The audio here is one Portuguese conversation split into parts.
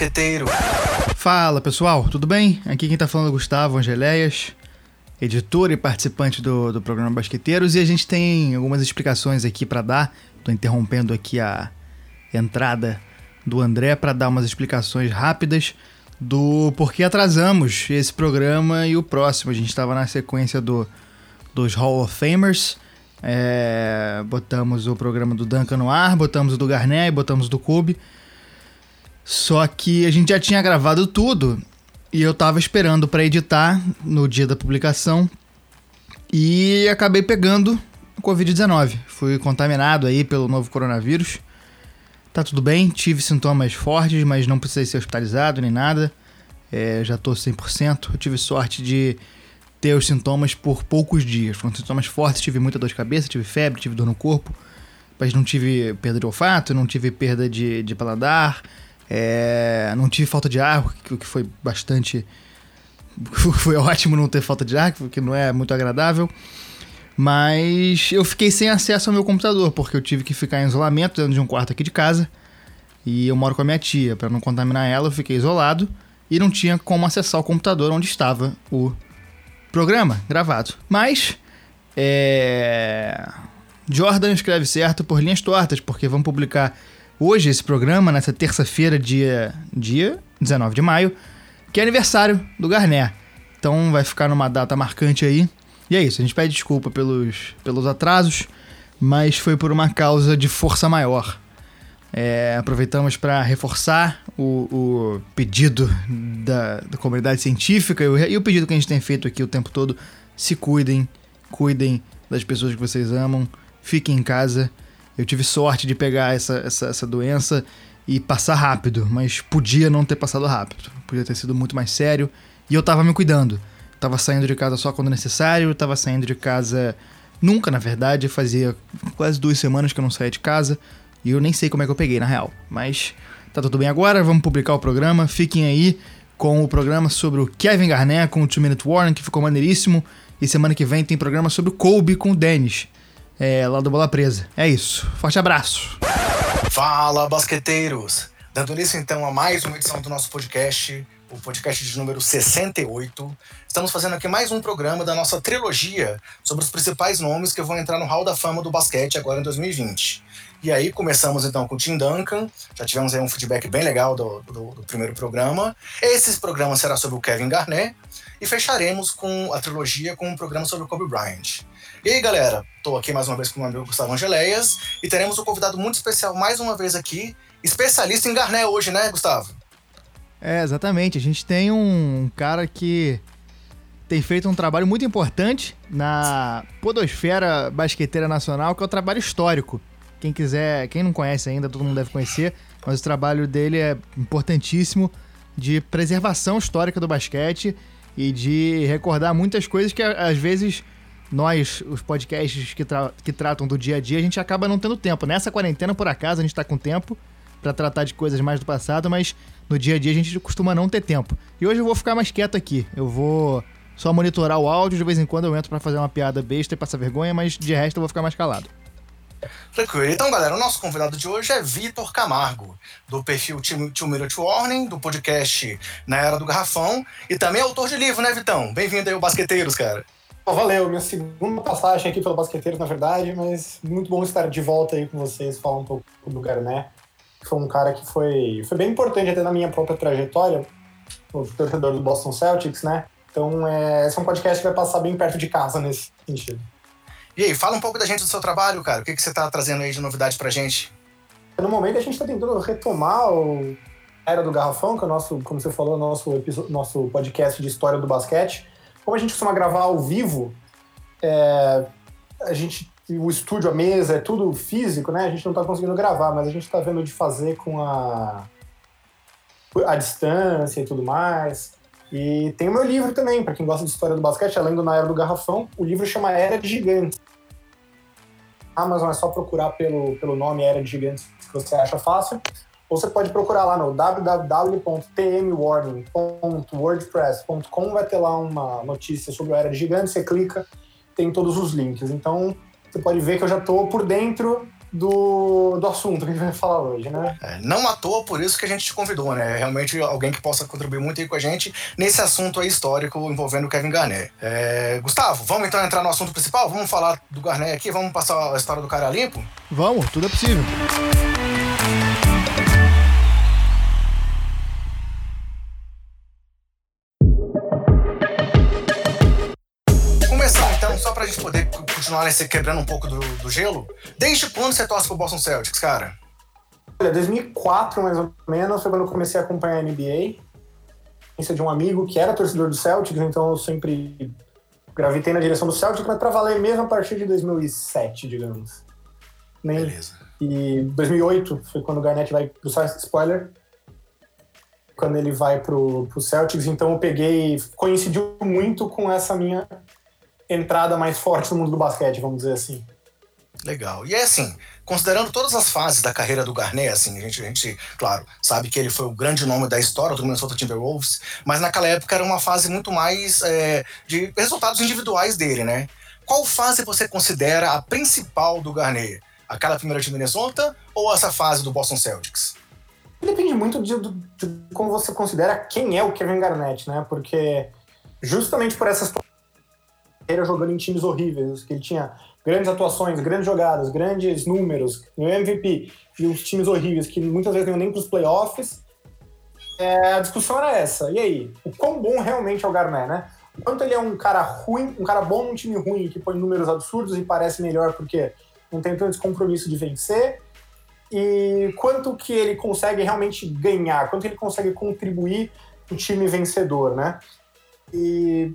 Fala, basqueteiro! Fala pessoal, tudo bem? Aqui quem tá falando é Gustavo Angeléias, editor e participante do, do programa Basqueteiros, e a gente tem algumas explicações aqui para dar. Tô interrompendo aqui a entrada do André para dar umas explicações rápidas do porquê atrasamos esse programa e o próximo. A gente estava na sequência do, dos Hall of Famers. É, botamos o programa do Duncan no ar, botamos o do Garnett, botamos o do Kobe. Só que a gente já tinha gravado tudo e eu tava esperando para editar no dia da publicação e acabei pegando o Covid-19. Fui contaminado aí pelo novo coronavírus. Tá tudo bem, tive sintomas fortes, mas não precisei ser hospitalizado nem nada. É, já tô 100%. Eu tive sorte de ter os sintomas por poucos dias. Foram sintomas fortes, tive muita dor de cabeça, tive febre, tive dor no corpo. Mas não tive perda de olfato, não tive perda de, de paladar, é, não tive falta de ar, o que foi bastante. Foi ótimo não ter falta de ar, porque não é muito agradável. Mas eu fiquei sem acesso ao meu computador, porque eu tive que ficar em isolamento dentro de um quarto aqui de casa. E eu moro com a minha tia. Para não contaminar ela, eu fiquei isolado e não tinha como acessar o computador onde estava o programa gravado. Mas. É. Jordan escreve certo por linhas tortas, porque vamos publicar hoje esse programa, nessa terça-feira, dia, dia 19 de maio, que é aniversário do Garnet. Então vai ficar numa data marcante aí. E é isso, a gente pede desculpa pelos, pelos atrasos, mas foi por uma causa de força maior. É, aproveitamos para reforçar o, o pedido da, da, comunidade científica e o, e o pedido que a gente tem feito aqui o tempo todo. Se cuidem, cuidem das pessoas que vocês amam, fiquem em casa eu tive sorte de pegar essa, essa, essa doença e passar rápido, mas podia não ter passado rápido. Podia ter sido muito mais sério. E eu tava me cuidando. Tava saindo de casa só quando necessário, tava saindo de casa nunca, na verdade. Fazia quase duas semanas que eu não saía de casa. E eu nem sei como é que eu peguei, na real. Mas tá tudo bem agora, vamos publicar o programa. Fiquem aí com o programa sobre o Kevin Garnett com o Two Minute Warning, que ficou maneiríssimo. E semana que vem tem programa sobre o Kobe com o Dennis é, lá do Bola Presa. É isso. Forte abraço. Fala, basqueteiros! Dando início então a mais uma edição do nosso podcast, o podcast de número 68. Estamos fazendo aqui mais um programa da nossa trilogia sobre os principais nomes que vão entrar no Hall da Fama do basquete agora em 2020. E aí começamos então com o Tim Duncan, já tivemos aí um feedback bem legal do, do, do primeiro programa. Esse programa será sobre o Kevin Garnett e fecharemos com a trilogia com um programa sobre o Kobe Bryant. E aí, galera, tô aqui mais uma vez com o meu amigo Gustavo Angeleias e teremos um convidado muito especial mais uma vez aqui, especialista em Garnet hoje, né, Gustavo? É, exatamente. A gente tem um cara que tem feito um trabalho muito importante na podosfera basqueteira nacional, que é o trabalho histórico. Quem quiser, quem não conhece ainda, todo mundo deve conhecer, mas o trabalho dele é importantíssimo de preservação histórica do basquete e de recordar muitas coisas que às vezes nós, os podcasts que, tra que tratam do dia a dia, a gente acaba não tendo tempo. Nessa quarentena, por acaso, a gente tá com tempo para tratar de coisas mais do passado, mas no dia a dia a gente costuma não ter tempo. E hoje eu vou ficar mais quieto aqui. Eu vou só monitorar o áudio, de vez em quando eu entro para fazer uma piada besta e passar vergonha, mas de resto eu vou ficar mais calado. Tranquilo. Então, galera, o nosso convidado de hoje é Vitor Camargo, do perfil Two Minute Warning, do podcast Na Era do Garrafão, e também autor de livro, né, Vitão? Bem-vindo aí ao Basqueteiros, cara. Valeu, minha segunda passagem aqui pelo Basqueteiros, na verdade, mas muito bom estar de volta aí com vocês, falar um pouco do Garné. Foi um cara que foi, foi bem importante até na minha própria trajetória, o torcedor do Boston Celtics, né? Então, é, esse é um podcast que vai passar bem perto de casa nesse sentido. E aí, fala um pouco da gente do seu trabalho, cara. O que, que você está trazendo aí de novidade pra gente? No momento, a gente está tentando retomar o Era do Garrafão, que é o nosso, como você falou, nosso, nosso podcast de história do basquete como a gente costuma gravar ao vivo, é, a gente, o estúdio, a mesa, é tudo físico, né? A gente não está conseguindo gravar, mas a gente está vendo de fazer com a, a distância e tudo mais. E tem o meu livro também, para quem gosta de história do basquete, além do Na Era do Garrafão, o livro chama Era de Gigantes. Amazon é só procurar pelo, pelo nome Era de Gigantes que você acha fácil. Ou você pode procurar lá no www.tmwarning.wordpress.com, vai ter lá uma notícia sobre o Era de Gigante, você clica, tem todos os links. Então, você pode ver que eu já estou por dentro do, do assunto que a gente vai falar hoje, né? É, não à toa, por isso que a gente te convidou, né? Realmente alguém que possa contribuir muito aí com a gente nesse assunto aí histórico envolvendo o Kevin Garnett. É, Gustavo, vamos então entrar no assunto principal? Vamos falar do Garnett aqui? Vamos passar a história do cara limpo? Vamos, tudo é possível. Continuar nesse, quebrando um pouco do, do gelo, desde quando você torce pro Boston Celtics, cara? Olha, 2004 mais ou menos foi quando eu comecei a acompanhar a NBA. Isso de um amigo que era torcedor do Celtics, então eu sempre gravitei na direção do Celtics, mas pra valer mesmo a partir de 2007, digamos. Nem... Beleza. E 2008 foi quando o Garnett vai pro spoiler, quando ele vai pro, pro Celtics, então eu peguei, coincidiu muito com essa minha entrada mais forte no mundo do basquete, vamos dizer assim. Legal. E é assim, considerando todas as fases da carreira do Garnett, assim, a gente, a gente, claro, sabe que ele foi o grande nome da história do Minnesota Timberwolves, mas naquela época era uma fase muito mais é, de resultados individuais dele, né? Qual fase você considera a principal do Garnett? Aquela primeira de Minnesota ou essa fase do Boston Celtics? Depende muito de, de, de como você considera quem é o Kevin Garnett, né? Porque justamente por essas carreira jogando em times horríveis, que ele tinha grandes atuações, grandes jogadas, grandes números, no MVP, e os times horríveis que muitas vezes não nem para os playoffs. É, a discussão era essa. E aí? O quão bom realmente é o Garnett, né? Quanto ele é um cara ruim, um cara bom num time ruim que põe números absurdos e parece melhor porque não tem tanto compromisso de vencer, e quanto que ele consegue realmente ganhar, quanto ele consegue contribuir o time vencedor, né? E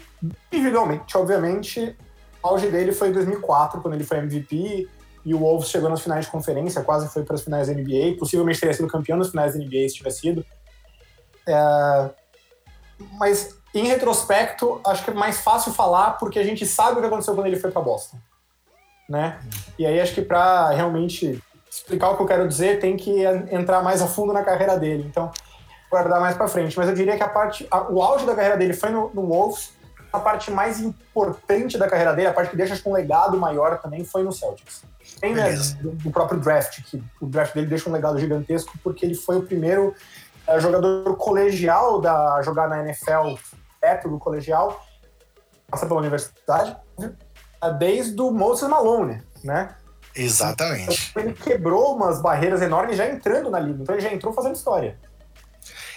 individualmente, obviamente, o auge dele foi em 2004, quando ele foi MVP e o Wolves chegou nas finais de conferência, quase foi para as finais da NBA, possivelmente teria sido campeão nas finais da NBA se tivesse sido. É... Mas, em retrospecto, acho que é mais fácil falar porque a gente sabe o que aconteceu quando ele foi para Boston. Né? E aí acho que para realmente explicar o que eu quero dizer, tem que entrar mais a fundo na carreira dele. Então, guardar mais para frente. Mas eu diria que a parte, a, o auge da carreira dele foi no, no Wolves. A parte mais importante da carreira dele, a parte que deixa um legado maior também, foi no Celtics. Tem né, do, do, próprio draft, que o draft dele deixa um legado gigantesco porque ele foi o primeiro uh, jogador colegial da jogar na NFL, perto do colegial, passa pela universidade, uh, desde o Moses Malone, né? Exatamente. Então, ele quebrou umas barreiras enormes já entrando na liga, então ele já entrou fazendo história.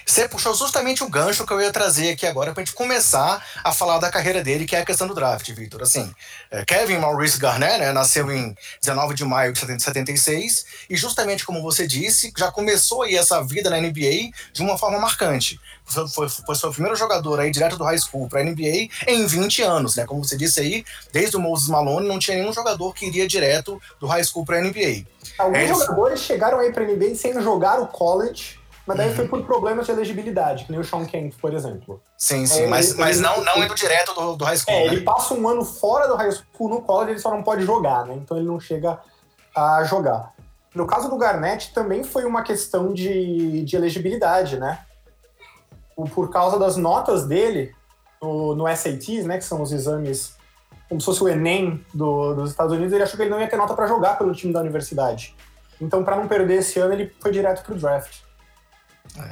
Você puxou justamente o gancho que eu ia trazer aqui agora pra gente começar a falar da carreira dele, que é a questão do draft, Victor. Assim, é, Kevin Maurice Garnett, né, nasceu em 19 de maio de 76 e justamente como você disse, já começou aí essa vida na NBA de uma forma marcante. Foi, foi, o primeiro jogador aí direto do high school para NBA em 20 anos, né? Como você disse aí, desde o Moses Malone não tinha nenhum jogador que iria direto do high school para NBA. Alguns é, jogadores chegaram aí para NBA sem jogar o college mas daí uhum. foi por problemas de elegibilidade, que nem o Sean Kemp, por exemplo. Sim, sim, é, mas, ele, mas não, não indo direto do, do high school. É, né? ele passa um ano fora do high school no college, ele só não pode jogar, né? Então ele não chega a jogar. No caso do Garnett, também foi uma questão de, de elegibilidade, né? Por causa das notas dele no, no SATs, né? Que são os exames, como se fosse o Enem do, dos Estados Unidos, ele achou que ele não ia ter nota para jogar pelo time da universidade. Então, para não perder esse ano, ele foi direto pro draft.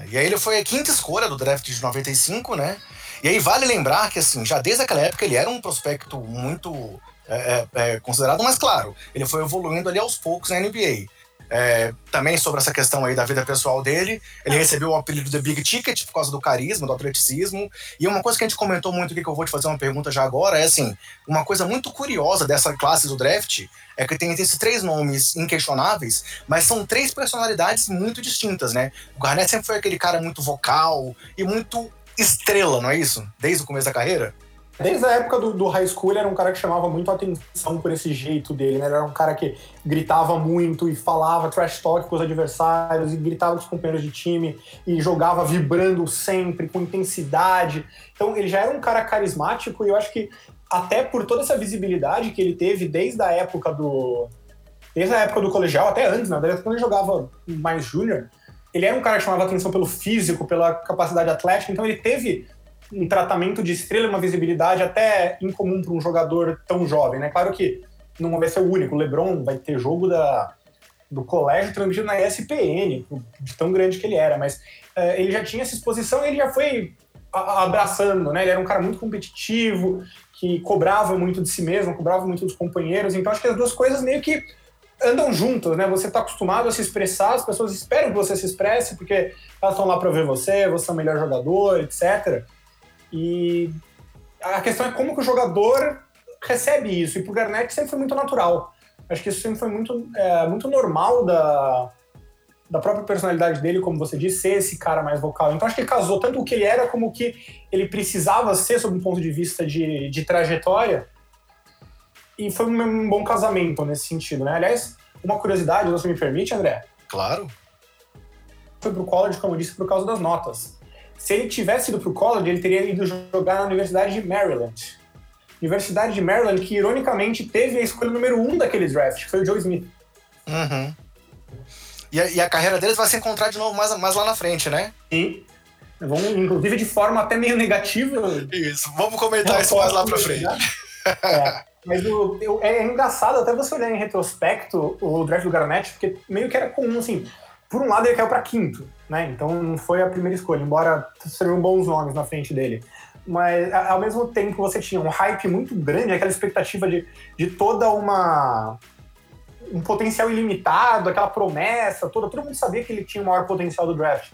E aí ele foi a quinta escolha do draft de 95, né? E aí vale lembrar que, assim, já desde aquela época ele era um prospecto muito é, é, é considerado, mas claro, ele foi evoluindo ali aos poucos na NBA. É, também sobre essa questão aí da vida pessoal dele. Ele recebeu o apelido de Big Ticket por causa do carisma, do atleticismo. E uma coisa que a gente comentou muito aqui, que eu vou te fazer uma pergunta já agora, é assim: uma coisa muito curiosa dessa classe do draft é que tem esses três nomes inquestionáveis, mas são três personalidades muito distintas, né? O Garnett sempre foi aquele cara muito vocal e muito estrela, não é isso? Desde o começo da carreira. Desde a época do, do high school, ele era um cara que chamava muito atenção por esse jeito dele, né? Ele era um cara que gritava muito e falava trash talk com os adversários e gritava com os companheiros de time e jogava vibrando sempre, com intensidade. Então, ele já era um cara carismático e eu acho que até por toda essa visibilidade que ele teve desde a época do... Desde a época do colegial, até antes, né? Quando ele jogava mais júnior, ele era um cara que chamava atenção pelo físico, pela capacidade atlética, então ele teve um tratamento de estrela, uma visibilidade até incomum para um jogador tão jovem, né? Claro que não vai ser o único. O LeBron vai ter jogo da do colégio transmitido na ESPN, de tão grande que ele era, mas uh, ele já tinha essa exposição e ele já foi abraçando, né? Ele era um cara muito competitivo, que cobrava muito de si mesmo, cobrava muito dos companheiros. Então acho que as duas coisas meio que andam juntas, né? Você está acostumado a se expressar, as pessoas esperam que você se expresse porque elas estão lá para ver você, você é o melhor jogador, etc. E a questão é como que o jogador recebe isso. E pro Garnett sempre foi muito natural. Acho que isso sempre foi muito, é, muito normal da, da própria personalidade dele, como você disse, ser esse cara mais vocal. Então acho que ele casou tanto o que ele era como o que ele precisava ser sob um ponto de vista de, de trajetória. E foi um, bom casamento nesse sentido, né? Aliás, uma curiosidade, você me permite, André? Claro. Foi pro college, como eu disse, por causa das notas. Se ele tivesse ido pro college, ele teria ido jogar na Universidade de Maryland. Universidade de Maryland, que ironicamente teve a escolha número um daquele draft, que foi o Joe Smith. Uhum. E a, e a, carreira deles vai se encontrar de novo mais, mais lá na frente, né? Sim. Inclusive de forma até meio negativa. Isso, vamos comentar isso mais lá pra frente. É, mas o, eu, é engraçado até você olhar em retrospecto o draft do Garnett, porque meio que era comum, assim. Por um lado, ele caiu para quinto, né? Então não foi a primeira escolha, embora seriam bons nomes na frente dele mas ao mesmo tempo você tinha um hype muito grande, aquela expectativa de, de toda uma um potencial ilimitado, aquela promessa toda, todo mundo sabia que ele tinha o maior potencial do draft.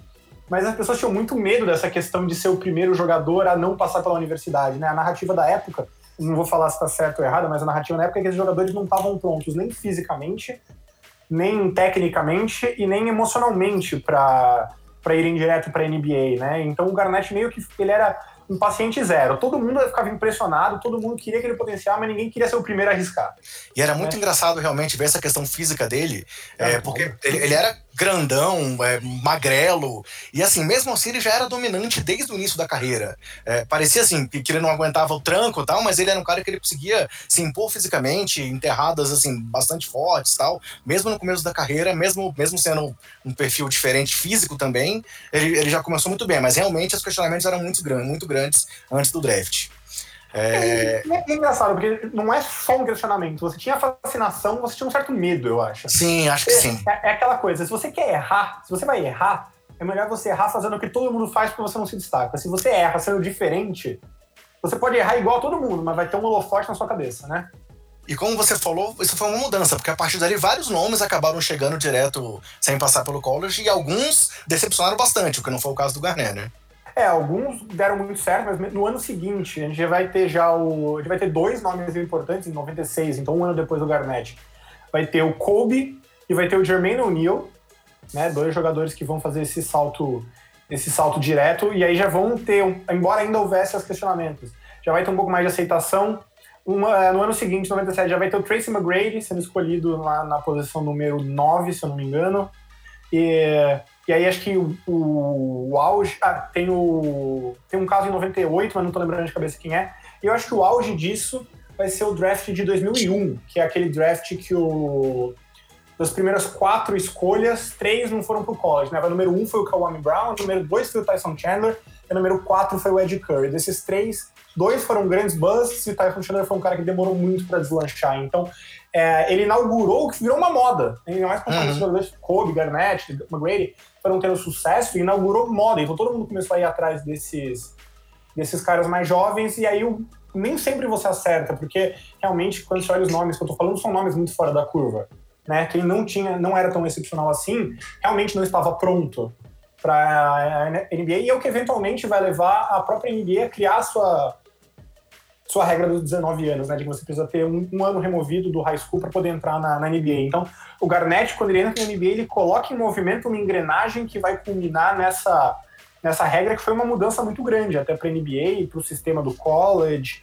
Mas as pessoas tinham muito medo dessa questão de ser o primeiro jogador a não passar pela universidade, né? A narrativa da época, não vou falar se está certo ou errado, mas a narrativa na época é que os jogadores não estavam prontos nem fisicamente, nem tecnicamente e nem emocionalmente para irem direto para NBA, né? Então o Garnett meio que ele era um paciente zero. Todo mundo ficava impressionado, todo mundo queria aquele potencial, mas ninguém queria ser o primeiro a arriscar. E era muito é. engraçado realmente ver essa questão física dele, é, porque ele, ele, era grandão, é, magrelo. E assim, mesmo assim, ele já era dominante desde o início da carreira. É, parecia assim, que, ele não aguentava o tranco e tal, mas ele era um cara que ele conseguia se impor fisicamente, enterradas assim, bastante fortes tal. Mesmo no começo da carreira, mesmo, mesmo sendo um perfil diferente físico também, ele, ele já começou muito bem. Mas realmente os questionamentos eram muito grandes, muito grandes antes do draft. É... É, é... engraçado, porque não é só um questionamento. Você tinha fascinação, você tinha um certo medo, eu acho. Sim, acho que sim. É, é, aquela coisa, se você quer errar, se você vai errar, é melhor você errar fazendo o que todo mundo faz porque você não se destaca. Se você erra sendo diferente, você pode errar igual a todo mundo, mas vai ter um holofote na sua cabeça, né? E como você falou, isso foi uma mudança, porque a partir dali vários nomes acabaram chegando direto sem passar pelo college e alguns decepcionaram bastante, o que não foi o caso do Garner, né? É, alguns deram muito certo, mas no ano seguinte a gente vai ter já o. A gente vai ter dois nomes importantes em 96, então um ano depois do Garnett. Vai ter o Kobe e vai ter o Jermaine O'Neal, né? Dois jogadores que vão fazer esse salto, esse salto direto, e aí já vão ter, embora ainda houvesse os questionamentos, já vai ter um pouco mais de aceitação. Uma, no ano seguinte, 97, já vai ter o Tracy McGrady sendo escolhido lá na posição número 9, se eu não me engano. E e aí acho que o, o, o auge. Ah, tem o. Tem um caso em 98, mas não tô lembrando de cabeça quem é. E eu acho que o auge disso vai ser o draft de 2001, que é aquele draft que o. Das primeiras quatro escolhas, três não foram pro college, né? O número um foi o Kawhi Brown, o número dois foi o Tyson Chandler, e o número quatro foi o Ed Curry. Desses três, dois foram grandes busts e o Tyson Chandler foi um cara que demorou muito para deslanchar. Então, é, ele inaugurou o que virou uma moda. Ainda mais com uhum. os jogadores Kobe, Garnett, McGrady, foram tendo sucesso e inaugurou moda. Então todo mundo começou a ir atrás desses, desses caras mais jovens e aí nem sempre você acerta, porque realmente quando você olha os nomes que eu tô falando são nomes muito fora da curva. Né? Quem não tinha, não era tão excepcional assim, realmente não estava pronto para a NBA e é o que eventualmente vai levar a própria NBA a criar a sua sua regra dos 19 anos, né? De que você precisa ter um, um ano removido do high school para poder entrar na, na, NBA. Então, o Garnett, quando ele entra na NBA, ele coloca em movimento uma engrenagem que vai culminar nessa, nessa regra que foi uma mudança muito grande, até para a NBA para o sistema do college,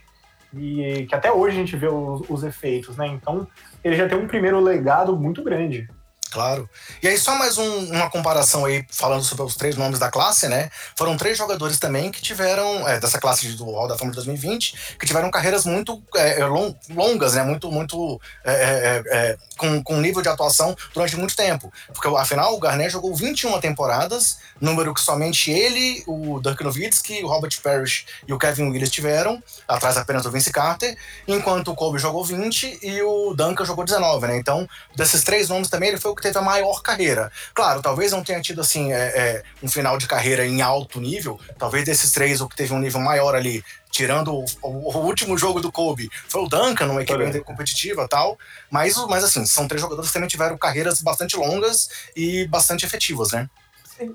e que até hoje a gente vê os, os efeitos, né? Então, ele já tem um primeiro legado muito grande. Claro. E aí, só mais um, uma comparação aí, falando sobre os três nomes da classe, né? Foram três jogadores também que tiveram, é, dessa classe do Hall da Fama de 2020, que tiveram carreiras muito é, é long, longas, né? Muito, muito. É, é, é, com, com nível de atuação durante muito tempo. Porque, afinal, o Garnett jogou 21 temporadas, número que somente ele, o Dirk Nowitzki, o Robert Parrish e o Kevin Willis tiveram, atrás apenas do Vince Carter, enquanto o Kobe jogou 20 e o Duncan jogou 19, né? Então, desses três nomes também, ele foi o que teve a maior carreira. Claro, talvez não tenha tido assim é, é, um final de carreira em alto nível. Talvez desses três, o que teve um nível maior ali, tirando o, o, o último jogo do Kobe, foi o Duncan, numa equipe é. competitiva tal. Mas, mas assim, são três jogadores que também tiveram carreiras bastante longas e bastante efetivas, né?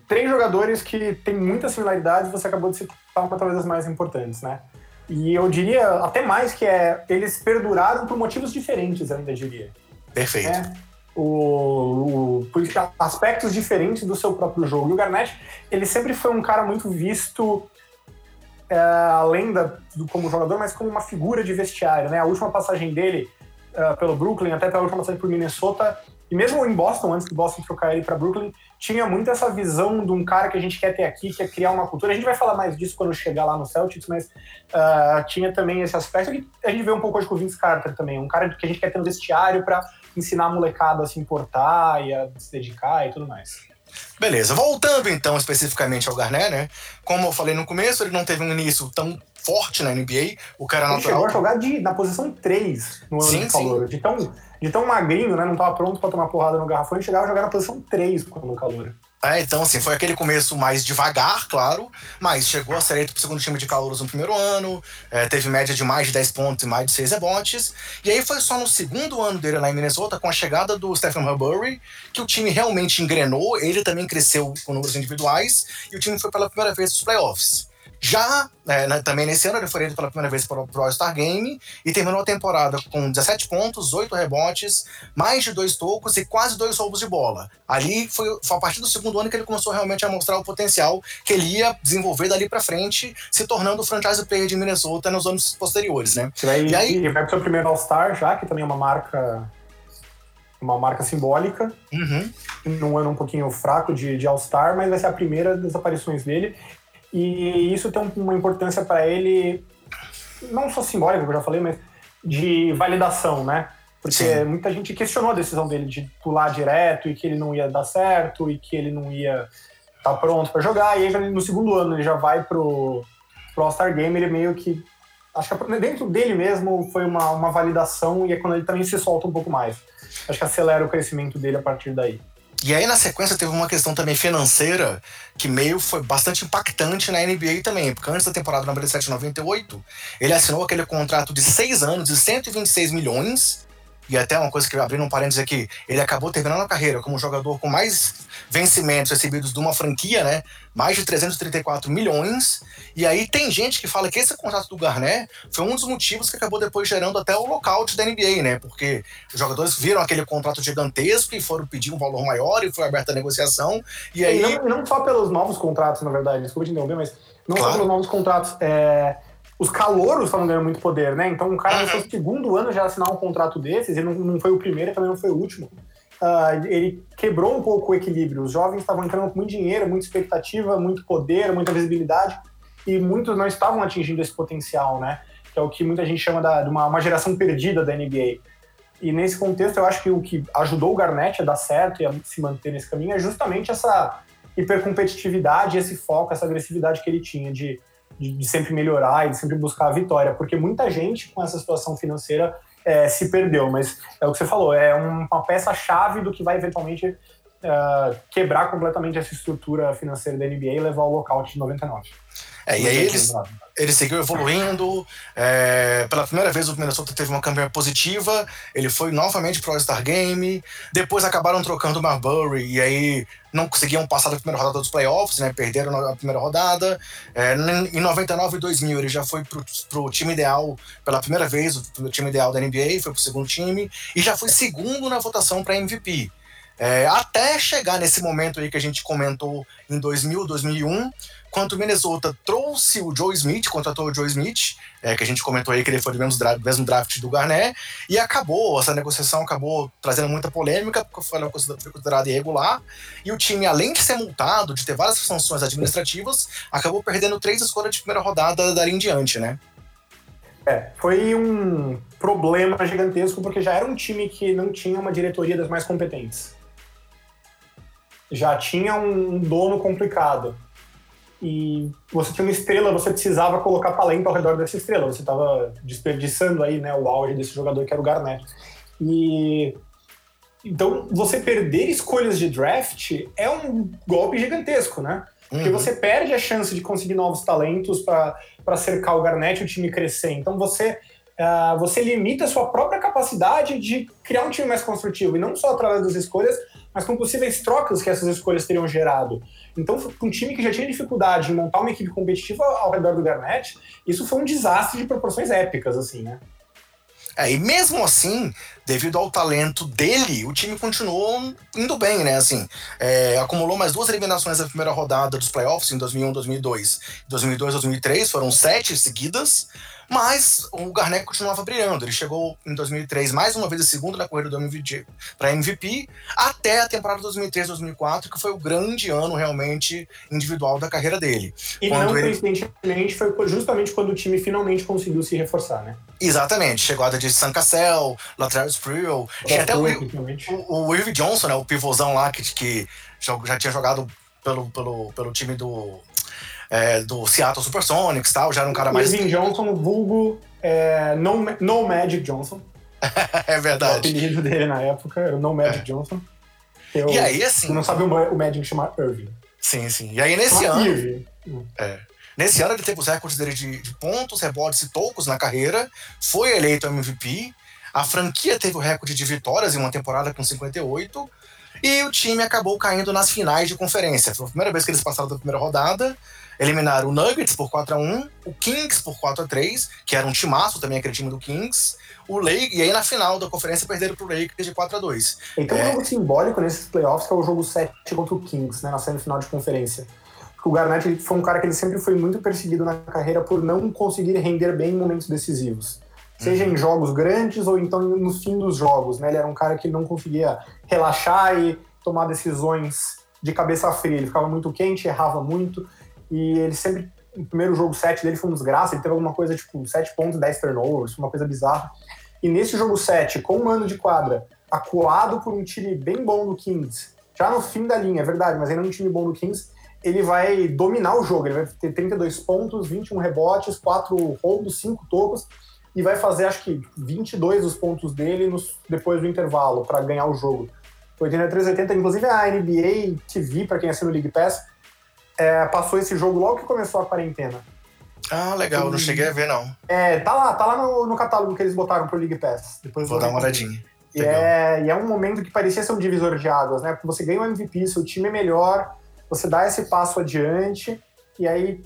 três jogadores que têm muitas similaridades, você acabou de citar uma talvez as mais importantes, né? E eu diria até mais que é eles perduraram por motivos diferentes, eu ainda diria. Perfeito. É, o, o, aspectos diferentes do seu próprio jogo. E o Garnett, ele sempre foi um cara muito visto é, além da, do, como jogador, mas como uma figura de vestiário, né? A última passagem dele uh, pelo Brooklyn, até pela última passagem por Minnesota, e mesmo em Boston, antes que Boston trocar ele para Brooklyn, tinha muito essa visão de um cara que a gente quer ter aqui, que é criar uma cultura. A gente vai falar mais disso quando chegar lá no Celtics, mas uh, tinha também esse aspecto que a gente vê um pouco hoje com o Vince Carter também, um cara que a gente quer ter no vestiário para ensinar a molecada a se importar e a se dedicar e tudo mais. Beleza, voltando então especificamente ao Garnett, né? Como eu falei no começo, ele não teve um início tão forte na NBA, o cara ele natural. chegou a jogar de, na posição 3 no ano sim, de calor, de tão de tão magrinho, né? Não tava pronto para tomar porrada no garrafão e chegava a jogar na posição 3 no calor. É, então, assim, foi aquele começo mais devagar, claro, mas chegou a ser eleito pro segundo time de calouros no primeiro ano, é, teve média de mais de 10 pontos e mais de 6 rebotes, e aí foi só no segundo ano dele lá em Minnesota, com a chegada do Stephen Marbury, que o time realmente engrenou, ele também cresceu com números individuais, e o time foi pela primeira vez nos playoffs. Já é, né, também nesse ano ele foi eleito pela primeira vez para o All-Star Game e terminou a temporada com 17 pontos, 8 rebotes, mais de dois tocos e quase dois roubos de bola. Ali foi, foi a partir do segundo ano que ele começou realmente a mostrar o potencial que ele ia desenvolver dali para frente, se tornando o franchise player de Minnesota nos anos posteriores, né? e aí ele vai para o seu primeiro All-Star já, que também é uma marca uma marca simbólica, uhum. num ano um pouquinho fraco de, de All-Star, mas vai ser a primeira das aparições dele. E isso tem uma importância para ele, não só simbólica, como eu já falei, mas de validação, né? Porque Sim. muita gente questionou a decisão dele de pular direto e que ele não ia dar certo e que ele não ia estar tá pronto para jogar. E aí, no segundo ano, ele já vai pro, pro All-Star Game, ele meio que. Acho que dentro dele mesmo foi uma, uma validação e é quando ele também se solta um pouco mais. Acho que acelera o crescimento dele a partir daí. E aí, na sequência, teve uma questão também financeira que meio foi bastante impactante na NBA também, porque antes da temporada 97-98, ele assinou aquele contrato de seis anos de 126 milhões e até uma coisa que abrindo um parênteses aqui, ele acabou terminando a carreira como jogador com mais vencimentos recebidos de uma franquia, né? Mais de 334 milhões. E aí tem gente que fala que esse contrato do Garnett foi um dos motivos que acabou depois gerando até o lockout da NBA, né? Porque os jogadores viram aquele contrato gigantesco e foram pedir um valor maior e foi aberta a negociação. E aí. E não, não, só pelos novos contratos, na verdade, desculpa te interromper, mas não claro. só pelos novos contratos. É os calouros estavam ganhando muito poder, né? Então, um cara no seu segundo ano já assinar um contrato desses, ele não, não foi o primeiro, também não foi o último. Uh, ele quebrou um pouco o equilíbrio. Os jovens estavam entrando com muito dinheiro, muita expectativa, muito poder, muita visibilidade, e muitos não estavam atingindo esse potencial, né? Que é o que muita gente chama da, de uma, uma geração perdida da NBA. E nesse contexto, eu acho que o que ajudou o Garnett a dar certo e a se manter nesse caminho é justamente essa hipercompetitividade, esse foco, essa agressividade que ele tinha de de, de, sempre melhorar e de sempre buscar a vitória, porque muita gente com essa situação financeira é, se perdeu, mas é o que você falou, é uma peça-chave do que vai eventualmente uh, quebrar completamente essa estrutura financeira da NBA e levar ao lockout de 99. É, e aí eles, ele seguiu evoluindo. É, pela primeira vez o Minnesota teve uma campanha positiva. Ele foi novamente pro All-Star Game. Depois acabaram trocando o Marbury e aí não conseguiam passar da primeira rodada dos playoffs, né? Perderam a primeira rodada. É, em 99 e 2000 ele já foi pro, pro time ideal pela primeira vez, o time ideal da NBA, foi pro segundo time e já foi segundo na votação para MVP. É, até chegar nesse momento aí que a gente comentou em 2000, 2001, quando o Minnesota trouxe o Joe Smith, contratou o Joe Smith, é, que a gente comentou aí que ele foi do mesmo, dra mesmo draft do Garnett, e acabou, essa negociação acabou trazendo muita polêmica, porque foi considerada irregular, e o time, além de ser multado, de ter várias sanções administrativas, acabou perdendo três escolhas de primeira rodada dali em diante, né? É, foi um problema gigantesco, porque já era um time que não tinha uma diretoria das mais competentes. Já tinha um dono complicado e você tinha uma estrela, você precisava colocar talento ao redor dessa estrela. Você estava desperdiçando aí, né, o auge desse jogador que era o Garnett. E Então, você perder escolhas de draft é um golpe gigantesco, né? Porque Uhum. você perde a chance de conseguir novos talentos para cercar o Garnett e o time crescer. Então, você, ah, você limita a sua própria capacidade de criar um time mais construtivo. E não só através das escolhas, mas com possíveis trocas que essas escolhas teriam gerado. Então, para um time que já tinha dificuldade em montar uma equipe competitiva ao redor do Garnett, isso foi um desastre de proporções épicas, assim, né? É, e mesmo assim, devido ao talento dele, o time continuou indo bem, né? Assim, é, acumulou mais duas eliminações na primeira rodada dos playoffs em 2001, 2002. 2002, 2003 foram sete seguidas, mas o Garnett continuava brilhando. Ele chegou em 2003 mais uma vez em segundo na corrida do MVP para MVP, até a temporada 2003, 2004, que foi o grande ano realmente individual da carreira dele. E Quando não ele- coincidentemente foi justamente quando o time finalmente conseguiu se reforçar, né? Exatamente, chegada de Sam Cassell, Latrell Sprewell, tinha até o. O, o Irv Johnson, né, o pivôzão lá que, que já, já tinha jogado pelo, pelo, pelo time do, é, do Seattle Supersonics tal, já era um cara mais. Irving Johnson, vulgo é, no, no Magic Johnson. é O verdade. apelido dele na época era No Magic Johnson. Eu, E aí, assim. não sabe o, Ma- o Magic chama Irving. Sim, sim. E aí, nesse Chama ano, Irving. nesse ano, ele teve os recordes dele de, de pontos, rebotes e tocos na carreira, foi eleito MVP. A franquia teve o recorde de vitórias em uma temporada com 58. E o time acabou caindo nas finais de conferência. Foi a primeira vez que eles passaram da primeira rodada. Eliminaram o Nuggets por 4x1, o Kings por 4x3, que era um timaço também, aquele time do Kings. O Lakers, e aí na final da conferência perderam pro Lakers de 4x2. E tem um É. jogo simbólico nesses playoffs que é o jogo 7 contra o Kings, né, na semifinal de conferência. O Garnett foi um cara que ele sempre foi muito perseguido na carreira por não conseguir render bem em momentos decisivos. Seja em jogos grandes ou então no fim dos jogos, né? Ele era um cara que não conseguia relaxar e tomar decisões de cabeça fria. Ele ficava muito quente, errava muito. E ele sempre, o primeiro jogo 7 dele foi um desgraça. Ele teve alguma coisa tipo 7 pontos, 10 turnovers, uma coisa bizarra. E nesse jogo 7, com um ano de quadra, acuado por um time bem bom do Kings, já no fim da linha, é verdade, mas ainda um time bom do Kings, ele vai dominar o jogo. Ele vai ter 32 pontos, 21 rebotes, 4 roubos, 5 tocos e vai fazer, acho que, 22 dos pontos dele nos, depois do intervalo para ganhar o jogo. 83 80, inclusive a NBA TV, para quem assina o League Pass, é, passou esse jogo logo que começou a quarentena. Ah, legal, não cheguei a ver, não. É, tá lá, tá lá no, no catálogo que eles botaram pro League Pass. Depois Vou dar uma olhadinha. E é, e é um momento que parecia ser um divisor de águas, né? Porque você ganha um MVP, seu time é melhor, você dá esse passo adiante, e aí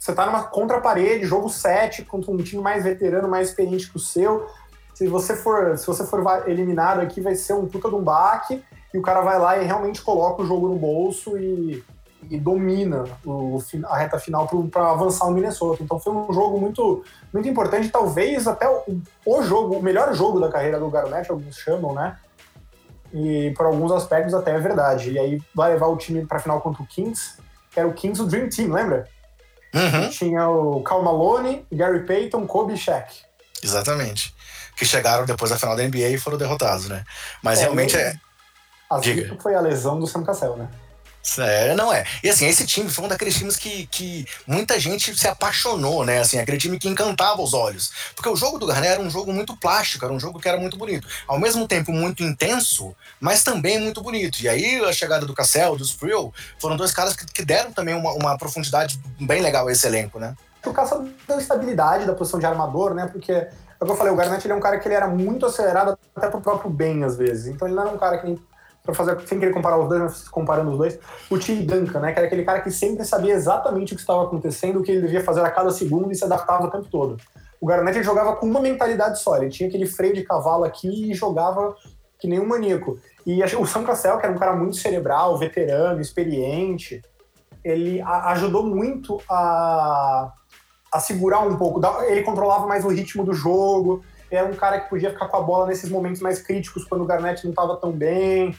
você tá numa contra-parede, jogo 7, contra um time mais veterano, mais experiente que o seu. Se você for, se você for eliminado aqui, vai ser um puta de um baque, e o cara vai lá e realmente coloca o jogo no bolso e, e domina o, a reta final para avançar o Minnesota. Então foi um jogo muito, muito importante, talvez até o, o jogo, o melhor jogo da carreira do Garnett, alguns chamam, né? E por alguns aspectos até é verdade. E aí vai levar o time para final contra o Kings, que era o Kings, o Dream Team, lembra? Uhum, Tinha o Cal Malone, Gary Payton, Kobe e Shaq. exatamente. Que chegaram depois da final da NBA e foram derrotados, né? Mas É, realmente é. A Diga. foi a lesão do Sam Cassell, né? É, não é. E assim, esse time foi um daqueles times que, que muita gente se apaixonou, né? Assim, aquele time que encantava os olhos. Porque o jogo do Garnett era um jogo muito plástico, era um jogo que era muito bonito. Ao mesmo tempo muito intenso, mas também muito bonito. E aí a chegada do Cassell, do Spreel, foram dois caras que, que deram também uma, uma profundidade bem legal a esse elenco, né? O Cassell deu estabilidade da posição de armador, né? Porque, é o que eu falei, o Garnett ele é um cara que ele era muito acelerado até pro próprio bem, às vezes. Então ele não era um cara que nem pra fazer, sem querer comparar os dois, mas comparando os dois, o Tim Duncan, né? Que era aquele cara que sempre sabia exatamente o que estava acontecendo, o que ele devia fazer a cada segundo e se adaptava o tempo todo. O Garnett jogava com uma mentalidade só, ele tinha aquele freio de cavalo aqui e jogava que nem um maníaco. E o Sam Cassell, que era um cara muito cerebral, veterano, experiente, ele ajudou muito a, a segurar um pouco. Ele controlava mais o ritmo do jogo, era um cara que podia ficar com a bola nesses momentos mais críticos, quando o Garnett não estava tão bem.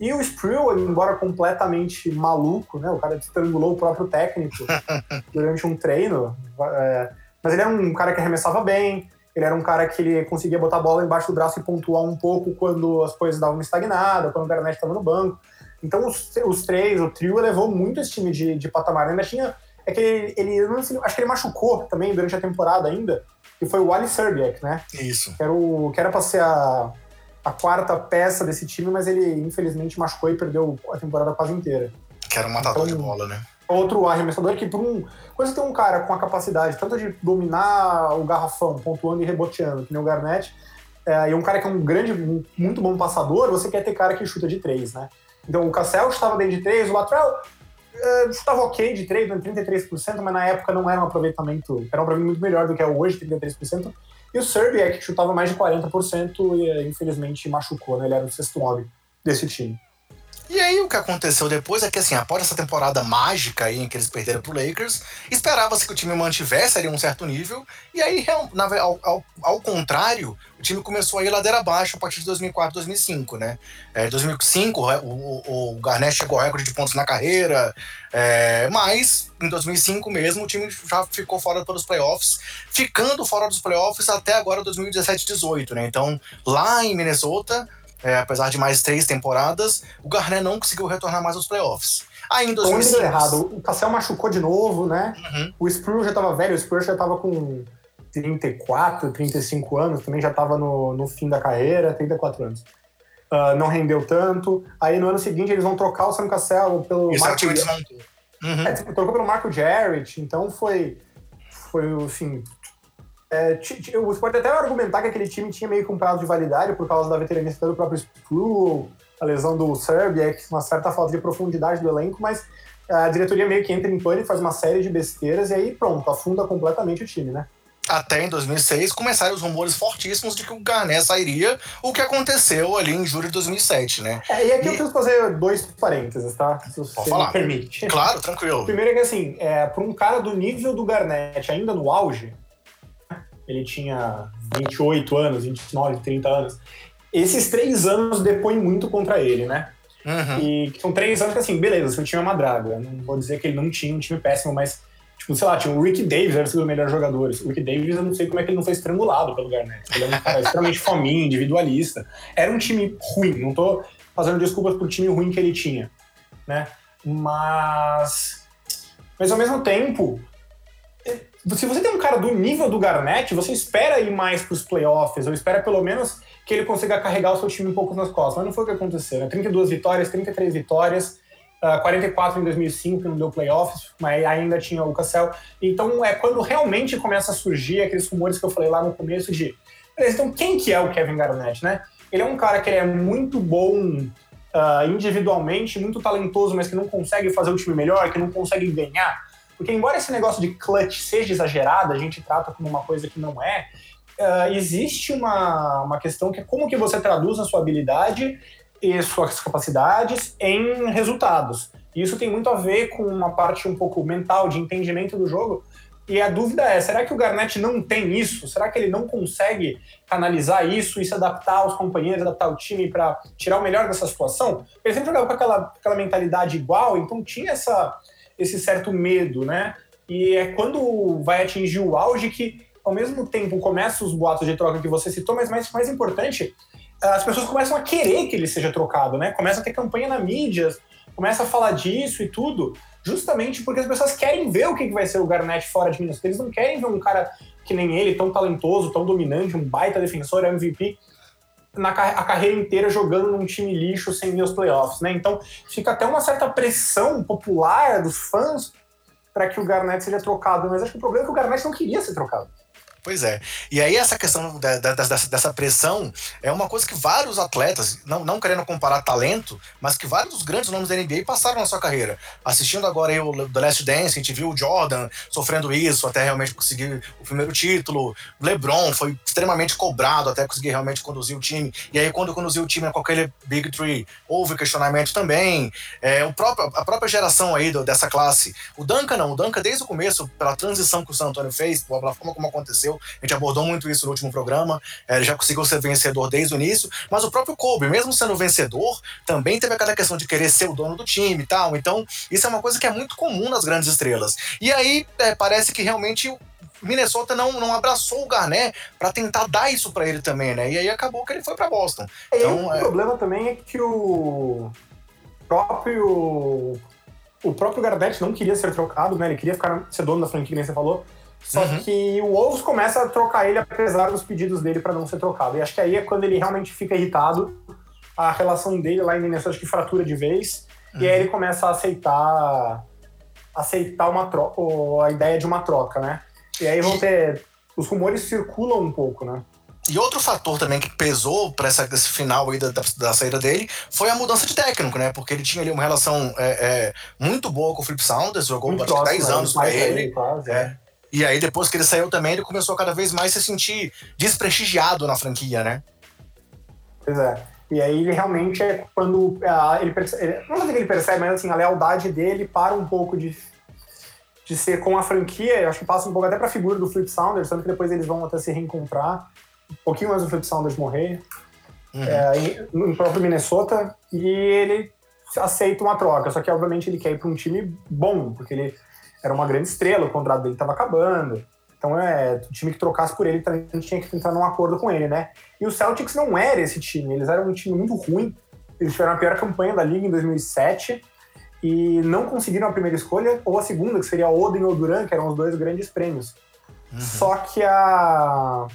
E o Sprewell, embora completamente maluco, né? O cara estrangulou o próprio técnico durante um treino. é, mas ele era um cara que arremessava bem, ele era um cara que ele conseguia botar a bola embaixo do braço e pontuar um pouco quando as coisas davam uma estagnada, quando o Garnett estava no banco. Então os, os três, o trio, elevou muito esse time de, de patamar. Ainda tinha. É que ele, ele não acho que ele machucou também durante a temporada ainda, que foi o Wally Serbiak, né? Isso. Que era, o, que era pra ser a, a quarta peça desse time, mas ele infelizmente machucou e perdeu a temporada quase inteira. Que era um matador então, de bola, né? Outro arremessador que, por um. Quando você tem um cara com a capacidade tanto de dominar o garrafão, pontuando e reboteando, que nem o Garnett, é, e um cara que é um grande, muito bom passador, você quer ter cara que chuta de três, né? Então o Cassel estava bem de três, o Latrell uh, estava ok de três, 33%, mas na época não era um aproveitamento, era um aproveitamento muito melhor do que é hoje, 33%. E o Serbiak, que chutava mais de 40% e infelizmente machucou, né? Ele era o sexto homem desse time. E aí o que aconteceu depois é que assim, após essa temporada mágica aí em que eles perderam pro Lakers, esperava-se que o time mantivesse ali um certo nível, e aí ao, ao, ao, contrário, o time começou a ir ladeira abaixo a partir de 2004, 2005, né? É, 2005 o, o, o, Garnett chegou ao recorde de pontos na carreira, é, mas em 2005 mesmo o time já ficou fora pelos playoffs, ficando fora dos playoffs até agora 2017, 18, né? Então lá em Minnesota é, apesar de mais três temporadas, o Garnett não conseguiu retornar mais aos playoffs. Aí em 2005... Deu errado. O Cassel machucou de novo, né? Uhum. O Spurs já estava velho, o Spurs já estava com 34, 35 anos, também já estava no, no fim da carreira, 34 anos. Uh, não rendeu tanto. Aí no ano seguinte eles vão trocar o Sam Cassel pelo Isso Marco... Uhum. é, trocou pelo Marco Jarrett, então foi, foi assim, é, você pode até argumentar que aquele time tinha meio que um prazo de validade por causa da veterania do próprio Spru, a lesão do Serbia, uma certa falta de profundidade do elenco, mas a diretoria meio que entra em pânico, faz uma série de besteiras e aí pronto, afunda completamente o time, né? Até em 2006 começaram os rumores fortíssimos de que o Garnett sairia, o que aconteceu ali em julho de 2007, né? É, e aqui e... eu preciso fazer dois parênteses, tá? Se você Pode falar. me permite. Claro, tranquilo. Primeiro é que assim, é, para um cara do nível do Garnett ainda no auge, ele tinha 28 anos, 29, 30 anos. Esses três anos depõem muito contra ele, né? Uhum. E são três anos que, assim, beleza, seu time é uma draga. Não vou dizer que ele não tinha um time péssimo, mas, tipo, sei lá, tinha o Rick Davis, era um dos melhores jogadores. O Rick Davis, eu não sei como é que ele não foi estrangulado pelo Garnett. Ele é um cara extremamente fominho, individualista. Era um time ruim, não tô fazendo desculpas pro time ruim que ele tinha, né? Mas. Mas ao mesmo tempo, se você tem um cara do nível do Garnett, você espera ir mais para os playoffs, ou espera pelo menos que ele consiga carregar o seu time um pouco nas costas. Mas não foi o que aconteceu. Né? 32 vitórias, 33 vitórias, uh, ah, 44 em 2005, que não deu playoffs, mas ainda tinha o Cassel. Então é quando realmente começa a surgir aqueles rumores que eu falei lá no começo de. Então, quem que é o Kevin Garnett, né? Ele é um cara que é muito bom uh, individualmente, muito talentoso, mas que não consegue fazer o time melhor, que não consegue ganhar porque, embora esse negócio de clutch seja exagerado, a gente trata como uma coisa que não é, uh, existe uma, uma questão que é como que você traduz a sua habilidade e suas capacidades em resultados. E isso tem muito a ver com uma parte um pouco mental, de entendimento do jogo. E a dúvida é: será que o Garnett não tem isso? Será que ele não consegue canalizar isso e se adaptar aos companheiros, adaptar o time para tirar o melhor dessa situação? Ele sempre jogava com aquela, aquela mentalidade igual, então tinha essa, esse certo medo, né? E é quando vai atingir o auge que, ao mesmo tempo, começam os boatos de troca que você citou, mas mais, mais importante, as pessoas começam a querer que ele seja trocado, né? Começa a ter campanha na mídia, começa a falar disso e tudo, justamente porque as pessoas querem ver o que vai ser o Garnett fora de Minas. Eles não querem ver um cara que nem ele, tão talentoso, tão dominante, um baita defensor, MVP, na a carreira inteira jogando num time lixo sem ir aos playoffs, né? Então fica até uma certa pressão popular dos fãs para que o Garnett seja trocado, mas acho que o problema é que o Garnett não queria ser trocado. Pois é. E aí essa questão da, da, dessa, dessa pressão é uma coisa que vários atletas, não, não querendo comparar talento, mas que vários dos grandes nomes da NBA passaram na sua carreira. Assistindo agora aí o The Last Dance, a gente viu o Jordan sofrendo isso até realmente conseguir o primeiro título. LeBron foi extremamente cobrado até conseguir realmente conduzir o time. E aí quando conduziu o time com aquele Big Three, houve questionamento também. É, o próprio, a própria geração aí do, dessa classe. O Duncan não, o Duncan desde o começo, pela transição que o San Antonio fez, pela forma como aconteceu, aconteceu. A gente abordou muito isso no último programa. É, ele já conseguiu ser vencedor desde o início. Mas o próprio Kobe, mesmo sendo vencedor, também teve aquela questão de querer ser o dono do time e tal. Então, isso é uma coisa que é muito comum nas grandes estrelas. E aí, é, parece que realmente Minnesota não, não abraçou o Garnett para tentar dar isso para ele também, né? E aí acabou que ele foi para Boston. Então, o é... problema também é que o próprio o próprio Garnett não queria ser trocado, né? Ele queria ficar ser dono da franquia, nem você falou. Só uhum. que o Wolves começa a trocar ele apesar dos pedidos dele para não ser trocado. E acho que aí é quando ele realmente fica irritado. A relação dele lá em Minnesota acho que fratura de vez. Uhum. E aí ele começa a aceitar aceitar uma troca, a ideia de uma troca, né? E aí vão ter os rumores circulam um pouco, né? E outro fator também que pesou para esse final aí da, da, da, saída dele foi a mudança de técnico, né? Porque ele tinha ali uma relação é, é, muito boa com o Flip Saunders, jogou muito acho 10 né? anos com ele. quase, é. E aí, depois que ele saiu também, ele começou a cada vez mais se sentir desprestigiado na franquia, né? Pois é. E aí ele realmente é quando uh, ele percebe. Não sei que ele percebe, mas assim, a lealdade dele para um pouco de, de ser com a franquia. Eu acho que passa um pouco até para a figura do Flip Saunders, tanto que depois eles vão até se reencontrar. Um pouquinho mais do Flip Saunders morrer. Uhum. É, no próprio Minnesota. E ele aceita uma troca. Só que, obviamente, ele quer ir para um time bom, porque ele era uma grande estrela, o contrato dele estava acabando. Então, é, o time que trocasse por ele também tinha que entrar num acordo com ele, né? E o Celtics não era esse time, eles eram um time muito ruim. Eles tiveram a pior campanha da liga em 2007 e não conseguiram a primeira escolha, ou a segunda, que seria Oden ou Duran, que eram os dois grandes prêmios. Uhum. Só que a.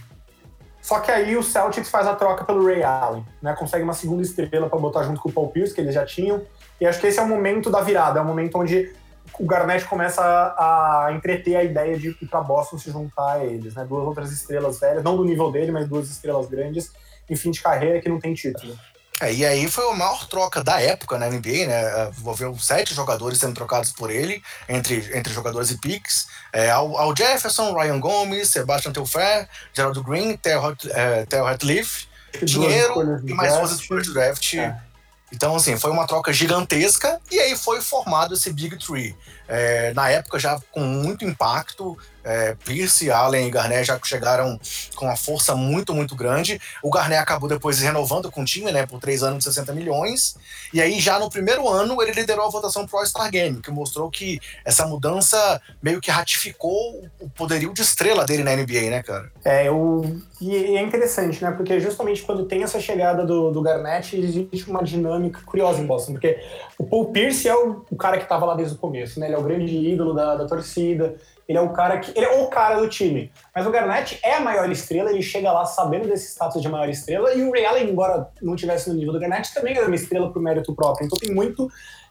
Só que aí o Celtics faz a troca pelo Ray Allen, né? Consegue uma segunda estrela para botar junto com o Paul Pierce, que eles já tinham. E acho que esse é o momento da virada, é o momento onde o Garnett começa a, a entreter a ideia de ir para Boston se juntar a eles, né? Duas outras estrelas velhas, não do nível dele, mas duas estrelas grandes em fim de carreira que não tem título. É, e aí foi a maior troca da época na NBA, né? Envolveu sete jogadores sendo trocados por ele, entre, entre jogadores e picks. É, ao, ao, Jefferson, Ryan Gomes, Sebastian Telfair, Gerald Green, Theo, é, Theo Hatliff, dinheiro e mais duas escolhas de draft. É. Então, assim, foi uma troca gigantesca e aí foi formado esse Big Tree. É, na época, já com muito impacto, é, Pierce, Allen e Garnett já chegaram com uma força muito, muito grande. O Garnett acabou depois renovando com o time, né, por três anos, 60 milhões. E aí, já no primeiro ano, ele liderou a votação pro All-Star Game, que mostrou que essa mudança meio que ratificou o poderio de estrela dele na NBA, né, cara? É, eu... e é interessante, né, porque justamente quando tem essa chegada do, do Garnett, existe uma dinâmica curiosa em Boston, porque o Paul Pierce é o, o cara que estava lá desde o começo, né, ele é o grande ídolo da, da torcida, ele é o cara que. Ele é o cara do time. Mas o Garnett é a maior estrela, ele chega lá sabendo desse status de maior estrela, e o Ray Allen, embora não tivesse no nível do Garnett, também era uma estrela por mérito próprio. Então tem muito